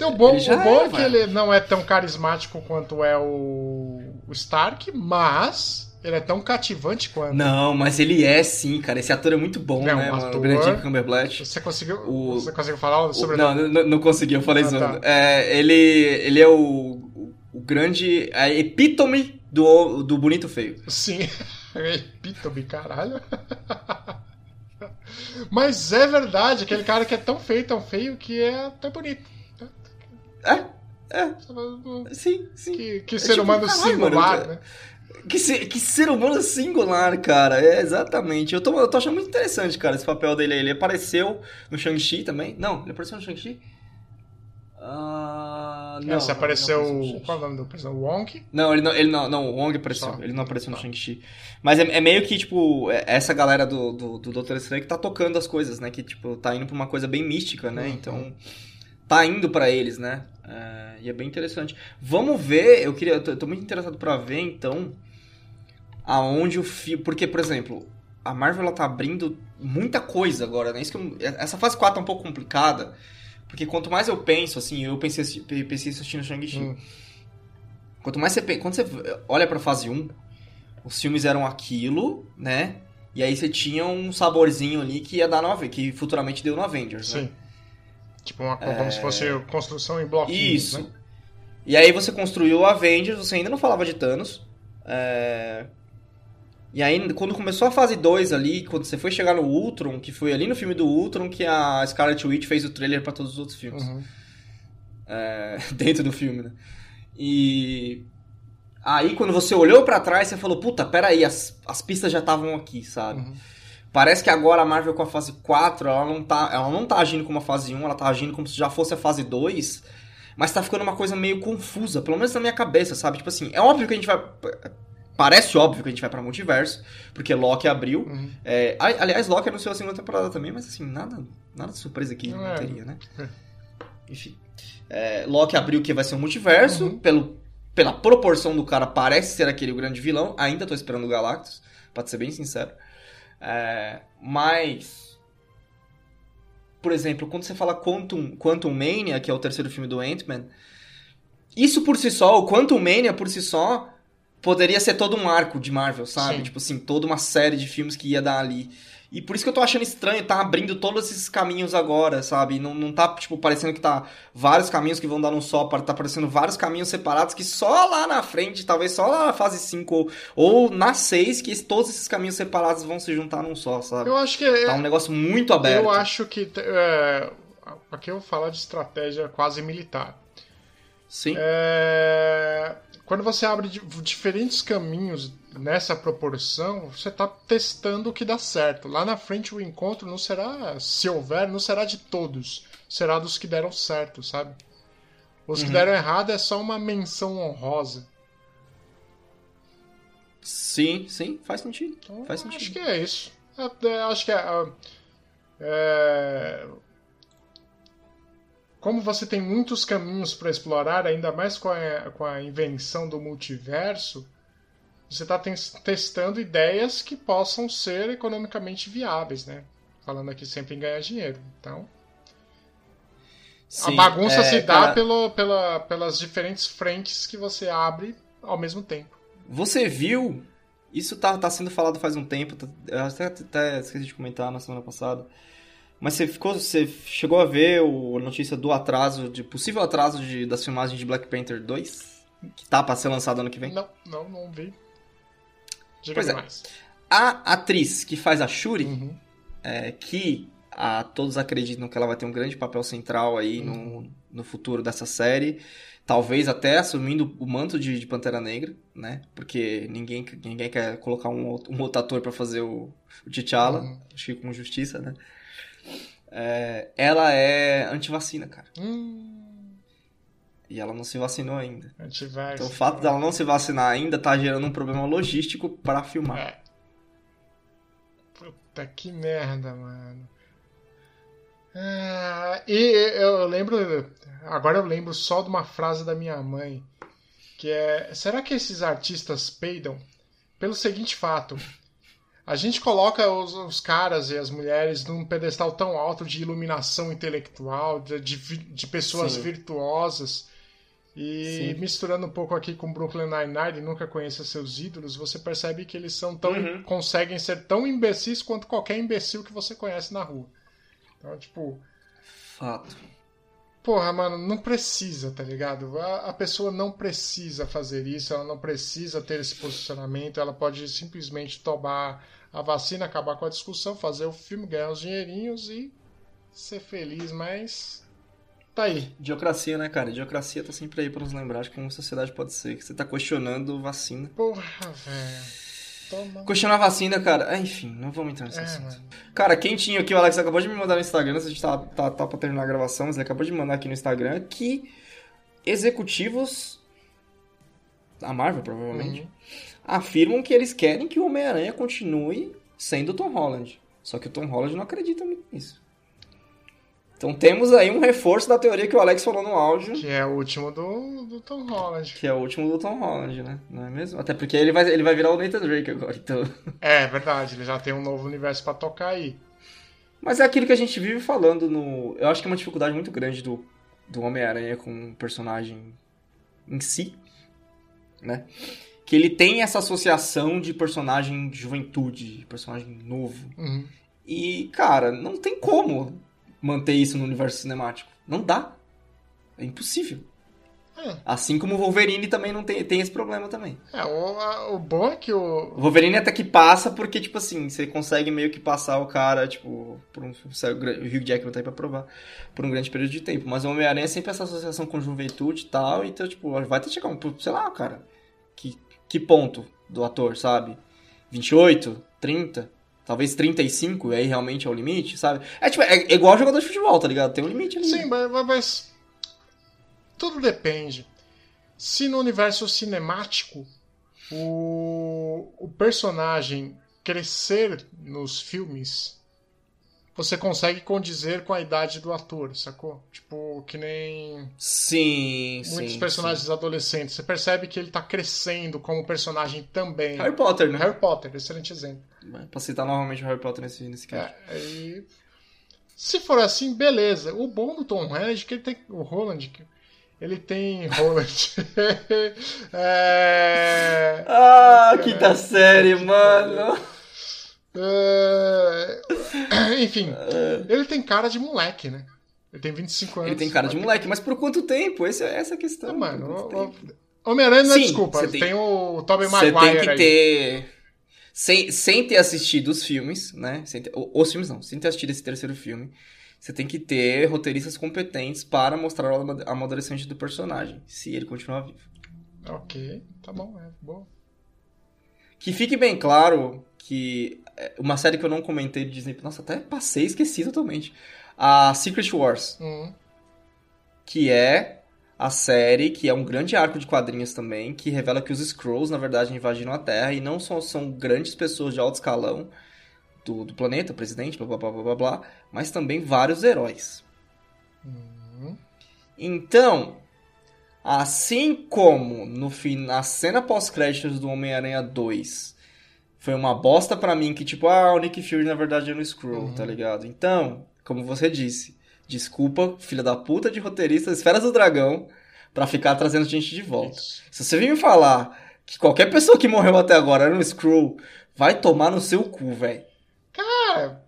[SPEAKER 5] Tem o bom,
[SPEAKER 4] Ele
[SPEAKER 5] o bom
[SPEAKER 4] é,
[SPEAKER 5] é que ele não é tão carismático quanto é o, o Stark, mas ele é tão cativante quanto.
[SPEAKER 4] Não, mas ele é sim, cara. Esse ator é muito bom,
[SPEAKER 5] Não,
[SPEAKER 4] né,
[SPEAKER 5] o
[SPEAKER 4] mano?
[SPEAKER 5] ator-
[SPEAKER 4] O Benedict Cumberbatch.
[SPEAKER 5] Você conseguiu,
[SPEAKER 4] O-
[SPEAKER 5] você conseguiu falar sobre
[SPEAKER 4] O- não, não, não consegui, eu falei
[SPEAKER 5] Ah, tá.
[SPEAKER 4] É, ele, ele é o, o, o grande. A epítome do, do bonito feio.
[SPEAKER 5] Sim, é epítome, caralho. Mas é verdade, aquele cara que é tão feio, tão feio, que é até bonito.
[SPEAKER 4] É, é, sim, sim.
[SPEAKER 5] Que, que
[SPEAKER 4] É
[SPEAKER 5] ser
[SPEAKER 4] tipo,
[SPEAKER 5] humano
[SPEAKER 4] caralho,
[SPEAKER 5] singular,
[SPEAKER 4] mano,
[SPEAKER 5] né?
[SPEAKER 4] Que ser, que ser humano singular, cara. É, exatamente. Eu tô, eu tô achando muito interessante, cara, esse papel dele aí. Ele apareceu no Shang-Chi também. Não, ele apareceu no Shang-Chi? Ah, não.
[SPEAKER 5] Você
[SPEAKER 4] não,
[SPEAKER 5] apareceu.
[SPEAKER 4] não
[SPEAKER 5] qual é o nome do personagem? Wonk?
[SPEAKER 4] Não, ele não, ele não, não, o Wong apareceu,
[SPEAKER 5] Só.
[SPEAKER 4] ele não apareceu no
[SPEAKER 5] Tá.
[SPEAKER 4] Shang-Chi. Mas é, é meio que, tipo, é- essa galera do, do, do Doutor Estranho que tá tocando as coisas, né? Que, tipo, tá indo pra uma coisa bem mística, né?
[SPEAKER 5] Uhum.
[SPEAKER 4] Então, tá indo pra eles, né? É, e é bem interessante. Vamos ver, eu queria, eu tô, eu tô muito interessado pra ver, então, aonde o filme... Porque, por exemplo, a Marvel, ela tá abrindo muita coisa agora, né? Isso que eu- essa fase 4 tá um pouco complicada, porque quanto mais eu penso, assim, eu pensei, pensei assistindo Shang-Chi,
[SPEAKER 5] Hum.
[SPEAKER 4] Quanto mais você, quando você olha pra fase 1, os filmes eram aquilo, né? E aí você tinha um saborzinho ali que ia dar no que futuramente deu no Avengers, né?
[SPEAKER 5] Tipo, uma, como se fosse construção em bloquinhos,
[SPEAKER 4] Isso.
[SPEAKER 5] né?
[SPEAKER 4] E aí você construiu o Avengers, você ainda não falava de Thanos. é, E aí, quando começou a fase 2 ali, quando você foi chegar no Ultron, que foi ali no filme do Ultron que a Scarlet Witch fez o trailer pra todos os outros filmes.
[SPEAKER 5] Uhum.
[SPEAKER 4] é, dentro do filme, né? E aí quando você olhou pra trás, você falou, puta, peraí, as, as pistas já estavam aqui, sabe?
[SPEAKER 5] Uhum.
[SPEAKER 4] Parece que agora a Marvel com a fase 4, ela não tá, ela não tá agindo como a fase 1, ela tá agindo como se já fosse a fase 2, mas tá ficando uma coisa meio confusa, pelo menos na minha cabeça, sabe? Tipo assim, é óbvio que a gente vai. Parece óbvio que a gente vai pra multiverso, porque Loki abriu.
[SPEAKER 5] Uhum.
[SPEAKER 4] É, ali- aliás, Loki anunciou a segunda temporada também, mas assim, nada, nada de surpresa aqui não
[SPEAKER 5] É.
[SPEAKER 4] teria, né? Enfim. É, Loki abriu que vai ser um multiverso,
[SPEAKER 5] Uhum.
[SPEAKER 4] pelo, pela proporção do cara, parece ser aquele o grande vilão. Ainda tô esperando o Galactus, pra ser bem sincero. É, mas. Por exemplo, quando você fala Quantum, Quantum Mania, que é o terceiro filme do Ant-Man, isso por si só, o Quantum Mania por si só, poderia ser todo um arco de Marvel, sabe?
[SPEAKER 5] Sim.
[SPEAKER 4] Tipo assim, toda uma série de filmes que ia dar ali. E por isso que eu tô achando estranho, tá abrindo todos esses caminhos agora, sabe? Não, não tá, tipo, parecendo que tá vários caminhos que vão dar num só, tá parecendo vários caminhos separados que só lá na frente, talvez só lá na fase 5 ou, ou na 6, que todos esses caminhos separados vão se juntar num só, sabe?
[SPEAKER 5] Eu acho que é-
[SPEAKER 4] Tá um negócio muito aberto.
[SPEAKER 5] Eu acho que. É, aqui eu vou falar de estratégia quase militar.
[SPEAKER 4] Sim.
[SPEAKER 5] É, quando você abre di- diferentes caminhos nessa proporção, você está testando o que dá certo. Lá na frente o encontro não será, se houver, não será de todos. Será dos que deram certo, sabe? Os que
[SPEAKER 4] Uhum.
[SPEAKER 5] deram errado é só uma menção honrosa.
[SPEAKER 4] Sim, sim, faz sentido.
[SPEAKER 5] Então,
[SPEAKER 4] Faz
[SPEAKER 5] Acho
[SPEAKER 4] sentido.
[SPEAKER 5] que é isso. É, é, acho que é, é, Como você tem muitos caminhos para explorar, ainda mais com a, com a invenção do multiverso, você está testando ideias que possam ser economicamente viáveis, né? Falando aqui sempre em ganhar dinheiro. Então,
[SPEAKER 4] Sim,
[SPEAKER 5] a bagunça
[SPEAKER 4] é,
[SPEAKER 5] se dá
[SPEAKER 4] cara,
[SPEAKER 5] pelo, pela, pelas diferentes frentes que você abre ao mesmo tempo.
[SPEAKER 4] Você viu? Isso tá, tá sendo falado faz um tempo. tá- Eu até, até esqueci de comentar na semana passada. Mas você ficou. Você chegou a ver o, a notícia do atraso, de possível atraso de, das filmagens de Black Panther 2? Que tá pra ser lançado ano que vem?
[SPEAKER 5] Não, não, não vi. Diga
[SPEAKER 4] Pois é.
[SPEAKER 5] mais.
[SPEAKER 4] A atriz que faz a Shuri,
[SPEAKER 5] Uhum.
[SPEAKER 4] é, que a, todos acreditam que ela vai ter um grande papel central aí
[SPEAKER 5] Uhum.
[SPEAKER 4] no, no futuro dessa série. Talvez até assumindo o manto de, de Pantera Negra, né? Porque ninguém, ninguém quer colocar um, outro- um outro ator pra fazer o, o T'Challa.
[SPEAKER 5] Uhum.
[SPEAKER 4] Acho que com justiça, né? É, ela é antivacina, cara.
[SPEAKER 5] Hum,
[SPEAKER 4] E ela não se vacinou ainda.
[SPEAKER 5] antiverso.
[SPEAKER 4] Então o fato dela não se vacinar ainda tá gerando um problema logístico pra filmar.
[SPEAKER 5] É. Puta que merda, mano. Ah, e eu lembro. Agora eu lembro só de uma frase da minha mãe. Que é. Será que esses artistas peidam? Pelo seguinte fato. A gente coloca os, os caras e as mulheres num pedestal tão alto de iluminação intelectual, de, de, de pessoas
[SPEAKER 4] Sim.
[SPEAKER 5] virtuosas. E
[SPEAKER 4] Sim.
[SPEAKER 5] misturando um pouco aqui com Brooklyn Nine-Nine, nunca conheça seus ídolos, você percebe que eles são tão
[SPEAKER 4] Uhum.
[SPEAKER 5] conseguem ser tão imbecis quanto qualquer imbecil que você conhece na rua. Então, tipo,
[SPEAKER 4] Fato.
[SPEAKER 5] porra, mano, não precisa, tá ligado? A, a pessoa não precisa fazer isso, ela não precisa ter esse posicionamento, ela pode simplesmente tomar a vacina, acabar com a discussão, fazer o filme, ganhar os dinheirinhos e ser feliz, mas tá aí.
[SPEAKER 4] Idiocracia, né, cara? Idiocracia tá sempre aí pra nos lembrar de como a sociedade pode ser. Que você tá questionando vacina.
[SPEAKER 5] Porra, velho. Toma.
[SPEAKER 4] Questionar vacina, cara. ah, Enfim, não vamos entrar nesse
[SPEAKER 5] É,
[SPEAKER 4] assunto.
[SPEAKER 5] mano.
[SPEAKER 4] Cara, quentinho aqui, o Alex acabou de me mandar no Instagram. A gente tá, tá, tá pra terminar a gravação, mas ele acabou de mandar aqui no Instagram que executivos da Marvel, provavelmente,
[SPEAKER 5] Uhum.
[SPEAKER 4] Afirmam que eles querem que o Homem-Aranha continue sendo o Tom Holland. Só que o Tom Holland não acredita nisso. Então temos aí um reforço da teoria que o Alex falou no áudio.
[SPEAKER 5] Que é o último do, do Tom Holland.
[SPEAKER 4] Que é o último do Tom Holland, né? Não é mesmo? Até porque ele vai, ele vai virar o Nathan Drake agora, então...
[SPEAKER 5] É verdade, ele já tem um novo universo pra tocar aí.
[SPEAKER 4] Mas é aquilo que a gente vive falando no... Eu acho que é uma dificuldade muito grande do, do Homem-Aranha com o personagem em si, né? Que ele tem essa associação de personagem de juventude, personagem novo.
[SPEAKER 5] Uhum.
[SPEAKER 4] E, cara, não tem como manter isso no universo cinemático. Não dá. É impossível.
[SPEAKER 5] É.
[SPEAKER 4] Assim como o Wolverine também não tem, tem esse problema também.
[SPEAKER 5] É, o, o bom é que o.
[SPEAKER 4] O Wolverine até que passa, porque, tipo assim, você consegue meio que passar o cara, tipo, por um. O Hugh Jackman tá aí pra provar, por um grande período de tempo. Mas o Homem-Aranha é sempre essa associação com juventude e tal, então, tipo, vai ter que chegar um. sei lá, cara. Que, que ponto do ator, sabe? 28, 30, talvez 35, e aí realmente é o limite, sabe? É tipo, é, é igual jogador de futebol, tá ligado? Tem um limite ali.
[SPEAKER 5] Sim, mas- mas tudo depende. Se no universo cinemático o, o personagem crescer nos filmes, você consegue condizer com a idade do ator, sacou? Tipo, que nem
[SPEAKER 4] Sim,
[SPEAKER 5] muitos
[SPEAKER 4] sim,
[SPEAKER 5] personagens adolescentes. Você percebe que ele tá crescendo como personagem também.
[SPEAKER 4] sim. Harry Potter, né?
[SPEAKER 5] Harry Potter, excelente exemplo.
[SPEAKER 4] Pra citar novamente o Harry Potter nesse, nesse cast.
[SPEAKER 5] É, aí- se for assim, beleza. O bom do Tom Holland é que ele tem. O Holland. que- Ele tem. Holland. é,
[SPEAKER 4] Ah, quinta série, mano.
[SPEAKER 5] É, enfim, ele tem cara de moleque, né? Ele tem 25 anos.
[SPEAKER 4] Ele tem cara de moleque, mas por quanto tempo? Esse, essa é a questão.
[SPEAKER 5] Não, mano. Homem-Aranha não é desculpa.
[SPEAKER 4] você
[SPEAKER 5] Tem...
[SPEAKER 4] tem-
[SPEAKER 5] o Tobey
[SPEAKER 4] Você
[SPEAKER 5] Maguire
[SPEAKER 4] tem que
[SPEAKER 5] aí.
[SPEAKER 4] ter. Sem, sem ter assistido os filmes, né? Sem ter- os filmes não, sem ter assistido esse terceiro filme. Você tem que ter roteiristas competentes para mostrar o ama- amadurecimento do personagem, se ele continuar vivo.
[SPEAKER 5] Ok, tá bom, é bom.
[SPEAKER 4] Que fique bem claro que é, uma série que eu não comentei de Disney, nossa, até passei, esqueci totalmente. A Secret Wars,
[SPEAKER 5] Hum,
[SPEAKER 4] que é a série que é um grande arco de quadrinhos também, que revela que os Skrulls, na verdade, invadiram a Terra e não só são grandes pessoas de alto escalão do, do planeta, presidente, blá blá blá blá blá blá, mas também vários heróis.
[SPEAKER 5] hum.
[SPEAKER 4] Então, assim como no fim, na cena pós-créditos do Homem-Aranha 2 foi uma bosta pra mim que tipo, ah, o Nick Fury na verdade é um Skrull,
[SPEAKER 5] Uhum.
[SPEAKER 4] tá ligado? Então, como você disse, desculpa, filha da puta de roteirista, esferas do dragão, pra ficar trazendo gente de volta.
[SPEAKER 5] Isso.
[SPEAKER 4] Se você vir me falar que qualquer pessoa que morreu até agora era um Skrull, vai tomar no seu cu, velho.
[SPEAKER 5] Cara,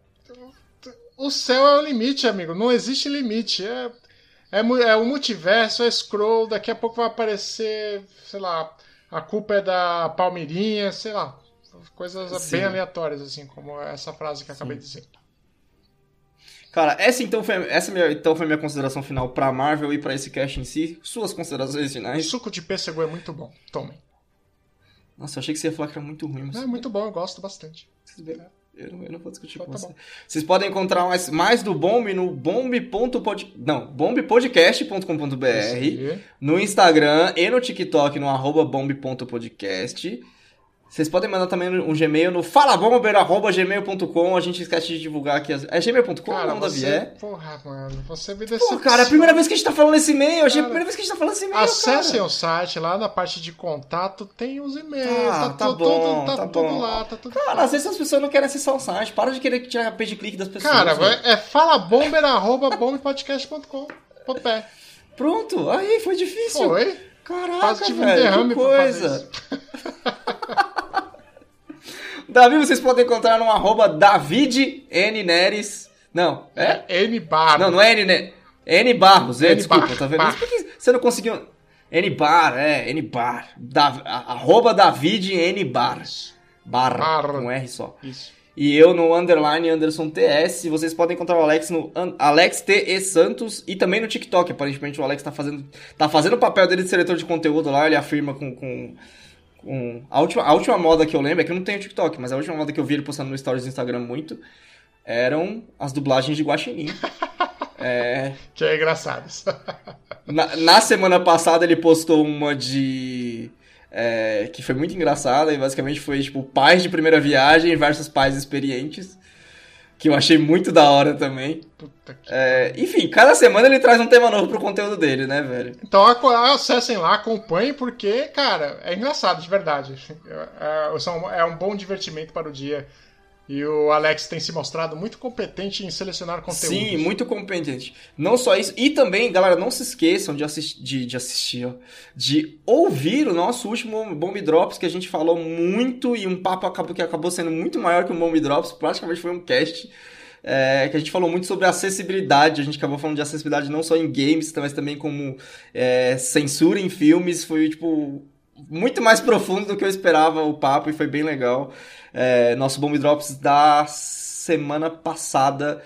[SPEAKER 5] o céu é o limite, amigo. Não existe limite. É, é, é o multiverso, é scroll. Daqui a pouco vai aparecer, sei lá, a culpa é da Palmeirinha, sei lá. Coisas
[SPEAKER 4] Sim.
[SPEAKER 5] bem aleatórias, assim, como essa frase que eu acabei de dizer.
[SPEAKER 4] Cara, essa então foi, essa minha, então foi minha consideração final pra Marvel e pra esse cast em si. Suas considerações finais?
[SPEAKER 5] Suco de pêssego é muito bom. Tomem.
[SPEAKER 4] Nossa, eu achei que você ia falar que era muito ruim, mas.
[SPEAKER 5] É muito bom, eu gosto bastante.
[SPEAKER 4] Eu não, eu não vou discutir
[SPEAKER 5] Então
[SPEAKER 4] com
[SPEAKER 5] tá
[SPEAKER 4] você.
[SPEAKER 5] bom.
[SPEAKER 4] Vocês podem encontrar mais, mais do Bomb no bomb.pod... Não,
[SPEAKER 5] aí.
[SPEAKER 4] no Instagram e no TikTok no arroba bomb.podcast. Vocês podem mandar também um Gmail no falabomber.gmail.com. A gente esquece de divulgar aqui. As... É gmail.com ou
[SPEAKER 5] Cara,
[SPEAKER 4] não, Davi? É?
[SPEAKER 5] Porra, mano, você me
[SPEAKER 4] Pô,
[SPEAKER 5] decepciona.
[SPEAKER 4] cara, é a primeira vez que a gente tá falando esse e-mail. Achei a
[SPEAKER 5] Cara,
[SPEAKER 4] primeira vez que a gente tá falando esse e-mail,
[SPEAKER 5] Acessem
[SPEAKER 4] cara.
[SPEAKER 5] o site lá na parte de contato, tem os e-mails,
[SPEAKER 4] Tá,
[SPEAKER 5] tá,
[SPEAKER 4] tá
[SPEAKER 5] tudo,
[SPEAKER 4] bom,
[SPEAKER 5] tá,
[SPEAKER 4] tá
[SPEAKER 5] tudo
[SPEAKER 4] bom.
[SPEAKER 5] lá, tá tudo.
[SPEAKER 4] Cara, às vezes as pessoas não querem acessar o site. Para de querer tirar a page clique das pessoas.
[SPEAKER 5] Cara,
[SPEAKER 4] velho.
[SPEAKER 5] é falabomber.bombpodcast.com.br.
[SPEAKER 4] Pronto, aí foi difícil.
[SPEAKER 5] Foi?
[SPEAKER 4] Caraca,
[SPEAKER 5] Quase tive um
[SPEAKER 4] velho,
[SPEAKER 5] derrame
[SPEAKER 4] que coisa. Davi, vocês podem encontrar no arroba David N. Neres. Não, é?
[SPEAKER 5] É N bar.
[SPEAKER 4] Não, não é N. Ne- N Barros, é,
[SPEAKER 5] N
[SPEAKER 4] desculpa,
[SPEAKER 5] Bar,
[SPEAKER 4] tá vendo?
[SPEAKER 5] Bar.
[SPEAKER 4] Mas por que você não conseguiu. N Bar, é, N Bar. Da, arroba David N Bar. Bar,
[SPEAKER 5] Bar.
[SPEAKER 4] com R só.
[SPEAKER 5] Isso.
[SPEAKER 4] E eu no underline Anderson TS. Vocês podem encontrar o Alex no Alex TE Santos e também no TikTok. Aparentemente o Alex tá fazendo, tá fazendo o papel dele de diretor de conteúdo lá. Ele afirma com. com, com- a, última, a última moda que eu lembro é que eu não tenho TikTok, mas a última moda que eu vi ele postando no Stories do Instagram muito eram as dublagens de Guaxinim. é,
[SPEAKER 5] Que é engraçado.
[SPEAKER 4] na, na semana passada ele postou uma de. é, que foi muito engraçada e basicamente foi tipo pais de primeira viagem versus pais experientes. Que eu achei muito da hora também.
[SPEAKER 5] Puta que...
[SPEAKER 4] É, enfim, cada semana ele traz um tema novo pro conteúdo dele, né, velho?
[SPEAKER 5] Então acessem lá, acompanhem, porque, cara, é engraçado, de verdade. É, é um bom divertimento para o dia. E o Alex tem se mostrado muito competente em selecionar conteúdos.
[SPEAKER 4] Sim, muito competente. Não só isso, e também, galera, não se esqueçam de, assis- de, de assistir, ó, de ouvir o nosso último Bomb Drops, que a gente falou muito e um papo acabou, que acabou sendo muito maior que o Bomb Drops, praticamente foi um cast. é, que a gente falou muito sobre acessibilidade, a gente acabou falando de acessibilidade não só em games, mas também como é, censura em filmes, foi tipo muito mais profundo do que eu esperava o papo e foi bem legal. É, nosso Bomb Drops da semana passada,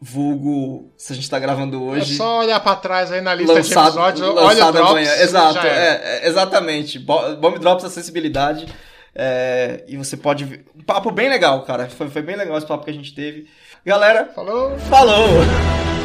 [SPEAKER 4] vulgo, se a gente tá gravando
[SPEAKER 5] É
[SPEAKER 4] hoje.
[SPEAKER 5] só olhar pra trás aí na lista de
[SPEAKER 4] lançado,
[SPEAKER 5] episódios, olha o Drops,
[SPEAKER 4] amanhã. Exato, é, é, exatamente. Bo- Bomb Drops acessibilidade. é, e você pode ver. Um papo bem legal, cara. Foi, foi bem legal esse papo que a gente teve. Galera,
[SPEAKER 5] Falou!
[SPEAKER 4] falou!